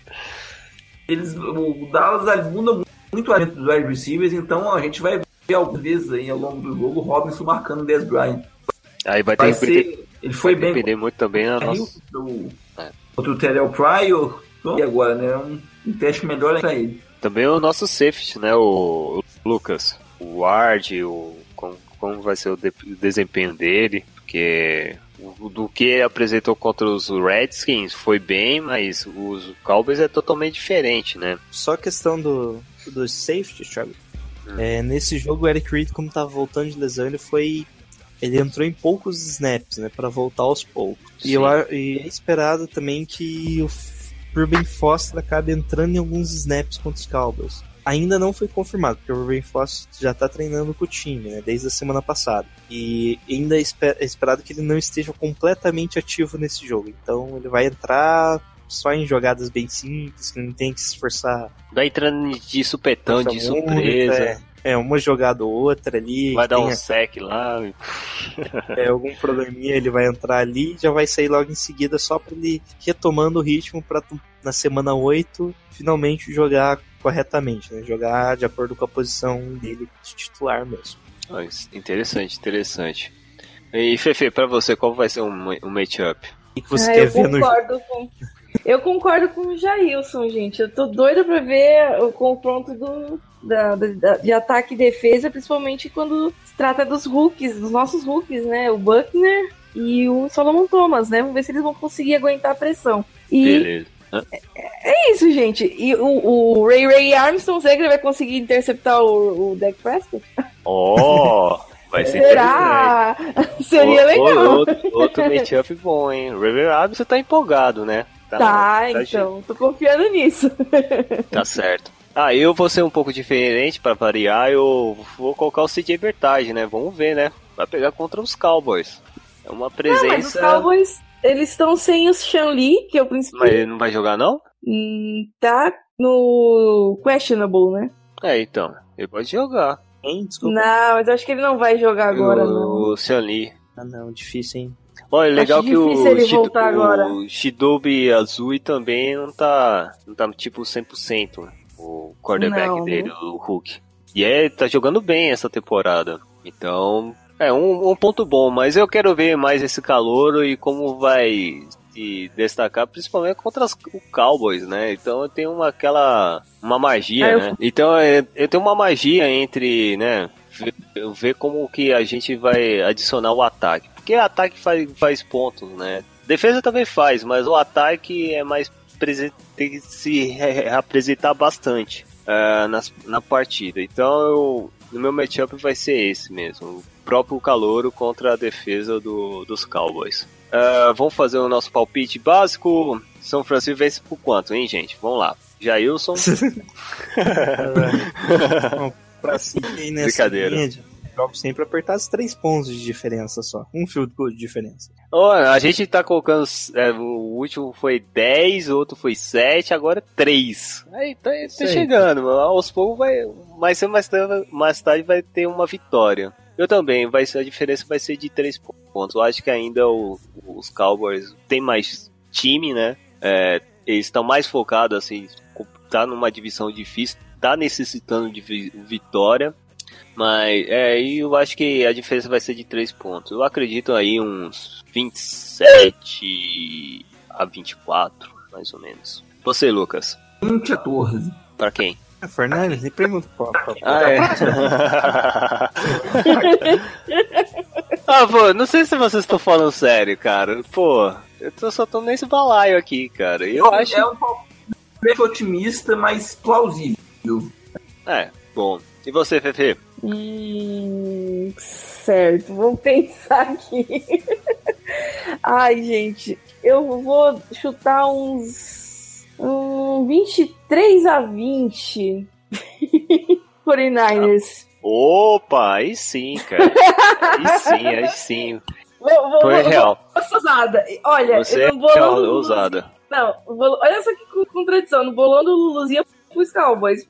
Eles, o Dallas muda muito a dos wide receivers, então a gente vai ver algumas vezes aí ao longo do jogo o Robinson marcando o Des Bryant. Aí vai Vai ter ser. Ele foi vai bem depender muito também da contra o nossa. do- É. contra o Terrell Pryor. E agora, né? Um, um teste melhor pra ele. Também o nosso safety, né? O, o Lucas. O Ward, o, como, como vai ser o de- desempenho dele. Porque o- do que ele apresentou contra os Redskins foi bem, mas os Cowboys é totalmente diferente, né? Só a questão do, do safety, Thiago. Hum. É, nesse jogo, o Eric Reed, como tava voltando de lesão, ele foi. Ele entrou em poucos snaps, né? Pra voltar aos poucos. E, eu, e é esperado também que o Ruben Foster acabe entrando em alguns snaps contra os Cowboys. ainda não foi confirmado, porque o Ruben Foster já tá treinando com o time, né, desde a semana passada. E ainda é é esperado que ele não esteja completamente ativo nesse jogo. Então ele vai entrar só em jogadas bem simples, que não tem que se esforçar. Vai entrando de supetão, de muito, surpresa. É, é, uma jogada ou outra ali. Vai dar um a- sec lá. é, algum probleminha, ele vai entrar ali e já vai sair logo em seguida só pra ele ir retomando o ritmo pra tu- na semana 8 finalmente jogar corretamente, né? Jogar de acordo com a posição dele de titular mesmo. Ah, Interessante, interessante. E Fefe, pra você, qual vai ser um, um matchup? O que você Ah, quer eu ver no jogo? concordo com. Eu concordo com o Jailson, gente. Eu tô doida pra ver o confronto do, da, da- de ataque e defesa, principalmente quando se trata dos rookies, dos nossos rookies, né? O Buckner e o Solomon Thomas, né? Vamos ver se eles vão conseguir aguentar a pressão. E Beleza. Hã? é isso, gente. E o, o Ray Ray Armstrong, será que ele vai conseguir interceptar o, o Dak Prescott? Ó, vai ser Será? Seria ô, legal. Outro, outro matchup bom, hein? River Rabbit, você tá empolgado, né? Tá, então. Tô confiando nisso. Tá certo. Ah, eu vou ser um pouco diferente pra variar. Eu vou colocar o CJ Bertage, né? Vamos ver, né? Vai pegar contra os Cowboys. É uma Não, mas os presença. Cowboys, eles estão sem o Sean Lee, que é o principal. Mas ele não vai jogar, não? Hum, tá no questionable, né? É, então. Ele pode jogar. Hein? Desculpa. Não, mas eu acho que ele não vai jogar agora, não. o Sean Lee. Ah, não, difícil, hein? Olha, legal Acho que o, difícil ele Shido- voltar agora. o Shidobi Azui também não tá, não tá tipo 100%. O quarterback Não, dele, o Hulk. E é, tá jogando bem essa temporada. Então, é um, um ponto bom, mas eu quero ver mais esse calor e como vai se destacar, principalmente contra as- o Cowboys, né? Então eu tenho uma, aquela, uma magia, Ah, eu- né? Então é, eu tenho uma magia entre, né? ver- Ver como que a gente vai adicionar o ataque. Porque ataque faz, faz pontos, né? Defesa também faz, mas o ataque é mais tem que se re- apresentar bastante ah, nas, na partida. Então eu, no meu matchup vai ser esse mesmo. O próprio calouro contra a defesa do, dos Cowboys. Ah, vamos fazer o nosso palpite básico. São Francisco vence por quanto, hein, gente? Vamos lá. Jailson. Brincadeira. Jogos sempre apertar os três pontos de diferença só. Um field goal de diferença. Ó, a gente tá colocando. é, o último foi 10, o outro foi 7, agora 3. Aí tá, tá chegando, aos poucos vai. Mais cedo, mais tarde, mais tarde vai ter uma vitória. Eu também, vai ser, a diferença vai ser de 3 pontos. Eu acho que ainda o- os Cowboys tem mais time, né? É, eles estão mais focados, assim, tá numa divisão difícil, tá necessitando de vi- vitória. Mas é, e eu acho que a diferença vai ser de 3 pontos. Eu acredito aí uns 27 a 24, mais ou menos. Você, Lucas, 20 a 14. pra quem? Ah, Fernandes, nem pergunta qual. Ah, é. ah, pô, não sei se vocês estão falando sério, cara. Pô, eu tô, só tô nesse balaio aqui, cara. Eu acho. É um palpite otimista, mas plausível. É, bom. E você, Fefe? Hum, certo, vamos pensar aqui. Ai, gente, eu vou chutar uns. Um 23 a 20. 49ers. Opa, aí sim, cara. Aí sim, aí sim. Vou, vou, Foi vou- real. vou- ousada. Olha, Você eu é no bolão do ousada. Não, olha só que co- contradição. No bolão do Luluzinho eu fui os Cowboys,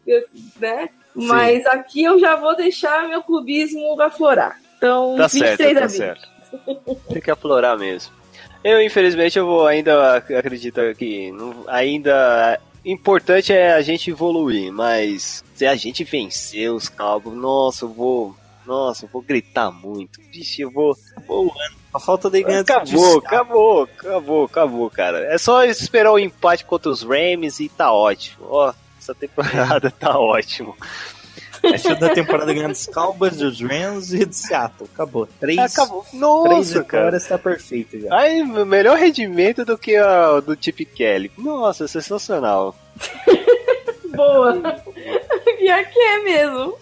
né? Mas aqui eu já vou deixar meu clubismo aflorar. Então, Tá 23 certo, a tá 20. certo. Tem que aflorar mesmo. Eu, infelizmente, eu vou ainda ac- acredito que não- ainda importante é a gente evoluir, mas se a gente vencer os Cowboys, nossa, eu vou, nossa, eu vou gritar muito. Vixe, eu vou, vou A falta de ganhar Acabou, acabou, acabou, acabou, cara. É só esperar o empate contra os Rams e tá ótimo. Ó, essa temporada tá ótimo. Essa da temporada ganhando dos Cowboys, dos Rams e do Seattle. Acabou. Três, Acabou. três Nossa, cara. vitórias tá perfeito já. Aí, melhor rendimento do que a do Chip Kelly. Nossa, sensacional. Boa. Pior que é mesmo.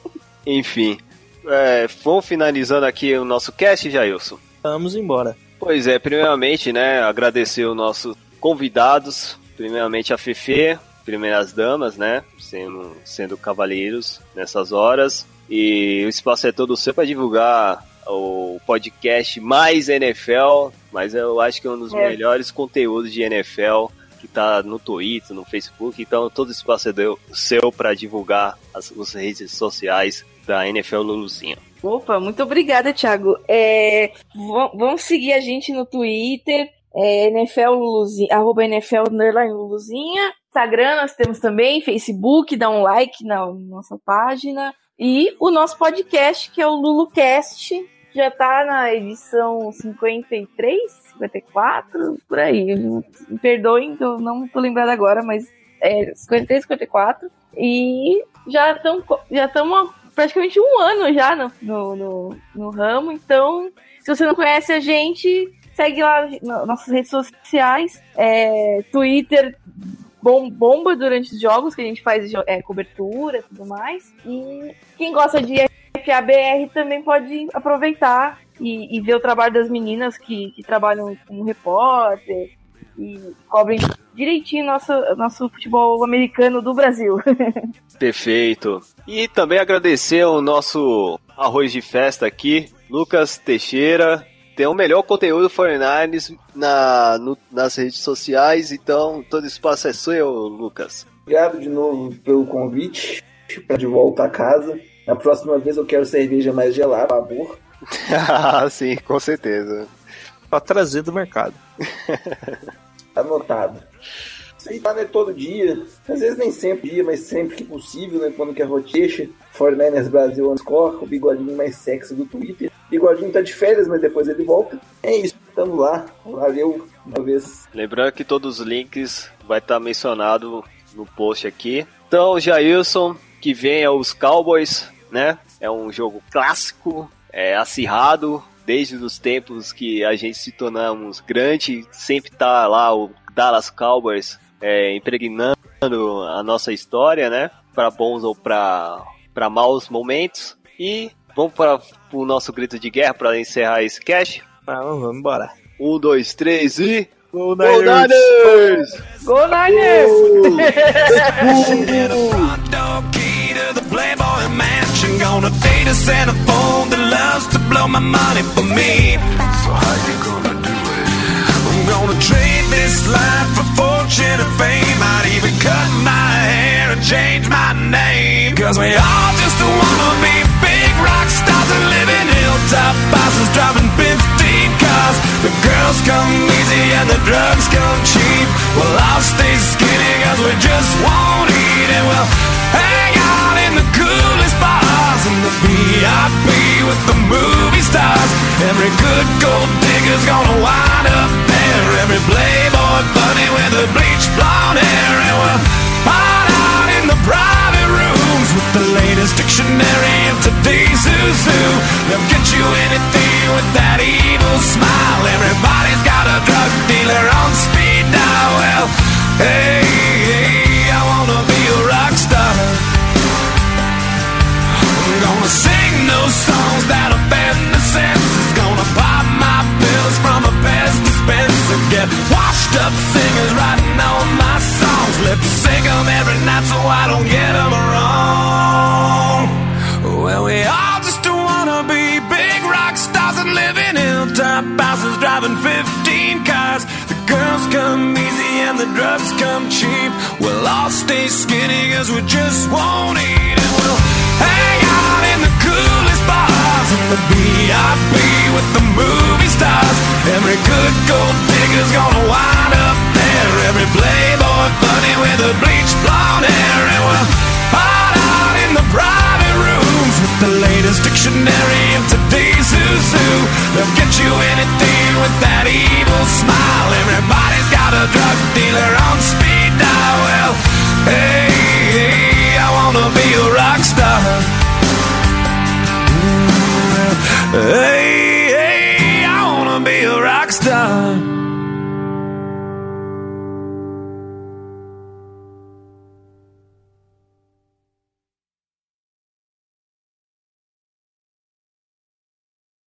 Enfim, é, vamos finalizando aqui o nosso cast, Jailson. Vamos embora. Pois é, primeiramente, né, agradecer os nossos convidados, primeiramente a Fefe, primeiras damas, né? Sendo, sendo cavalheiros nessas horas. E o espaço é todo seu para divulgar o podcast mais NFL, mas eu acho que é um dos É. melhores conteúdos de NFL que tá no Twitter, no Facebook, então todo espaço é deu- seu para divulgar as, as redes sociais da NFL Luluzinha. Opa, muito obrigada, Thiago. É, vão, seguir a gente no Twitter, é, NFL Luluzinha, arroba NFL Luluzinha. Instagram nós temos também, Facebook, dá um like na nossa página. E o nosso podcast, que é o LuluCast, já tá na edição 53, 54, por aí. Me perdoem, eu não tô lembrada agora, mas é 53, 54. E já estamos já há praticamente um ano já no, no, no, no ramo. Então, se você não conhece a gente, segue lá nas nossas redes sociais. É, Twitter bom- bomba durante os jogos, que a gente faz é, cobertura e tudo mais. E quem gosta de FABR também pode aproveitar e, e ver o trabalho das meninas que, que trabalham como repórter e cobrem direitinho nosso, nosso futebol americano do Brasil. Perfeito. E também agradecer ao nosso arroz de festa aqui, Lucas Teixeira. Tem o melhor conteúdo 49ers na, no- nas redes sociais, então todo espaço é seu, Lucas. Obrigado de novo pelo convite. De volta a casa. Na próxima vez eu quero cerveja mais gelada, por favor. Sim, com certeza. Pra trazer do mercado. Anotado. Isso aí tá né, todo dia. Às vezes nem sempre dia, mas sempre que possível, né? Quando quer rotecha. 49ers Brasil Anscore, o bigodinho mais sexy do Twitter. Bigodinho tá de férias, mas depois ele volta. É isso, tamo lá. Valeu, uma vez. Lembrando que todos os links vai estar mencionado no post aqui. Então, Jailson, que venha os Cowboys, né? É um jogo clássico, é acirrado, desde os tempos que a gente se tornamos grande, sempre tá lá o Dallas Cowboys é, impregnando a nossa história, né? Para bons ou para para maus momentos. E vamos para o nosso grito de guerra para encerrar esse cast. Ah, vamos embora. Um, dois, três e. Go Go Niners! Go Niners! Get a front door key to the Playboy Mansion. Gonna date a Santa phone that loves to blow my money for me. So how you gonna do it? I'm gonna trade this life for fortune and fame. I'd even cut my hair and change my name. Cause we all just wanna be big rock stars and live in hilltop houses driving 15 cars. The girls come easy and the drugs come cheap. Well, I'll stay skinny cause we just won't eat and we'll hang out in the coolest bars in the VIP with the movie stars. Every good gold digger's gonna wind up there. Every playboy bunny with the bleached blonde hair. And we'll in the private rooms with the latest dictionary of today's who's who. They'll get you anything with that evil smile. Everybody's got a drug dealer on speed dial. Well, hey, hey, I wanna be a rock star. I'm gonna sing songs. Lip sync 'em every night so I don't get 'em wrong. Well, we all just wanna be big rock stars and live in hilltop houses driving 15 cars. The girls come easy and the drugs come cheap. We'll all stay skinny cause we just won't eat and we'll hang out in the coolest bars in the VIP with the movie stars. Every good gold digger's gonna wind up there. Every playboy bunny with a bleached blonde hair and we'll hide out in the private rooms with the latest dictionary of today's who's who. They'll get you anything with that evil smile. Everybody's got a drug dealer on speed dial. Well, hey, hey I wanna be a rock star. Hey, hey, I wanna be a rock star.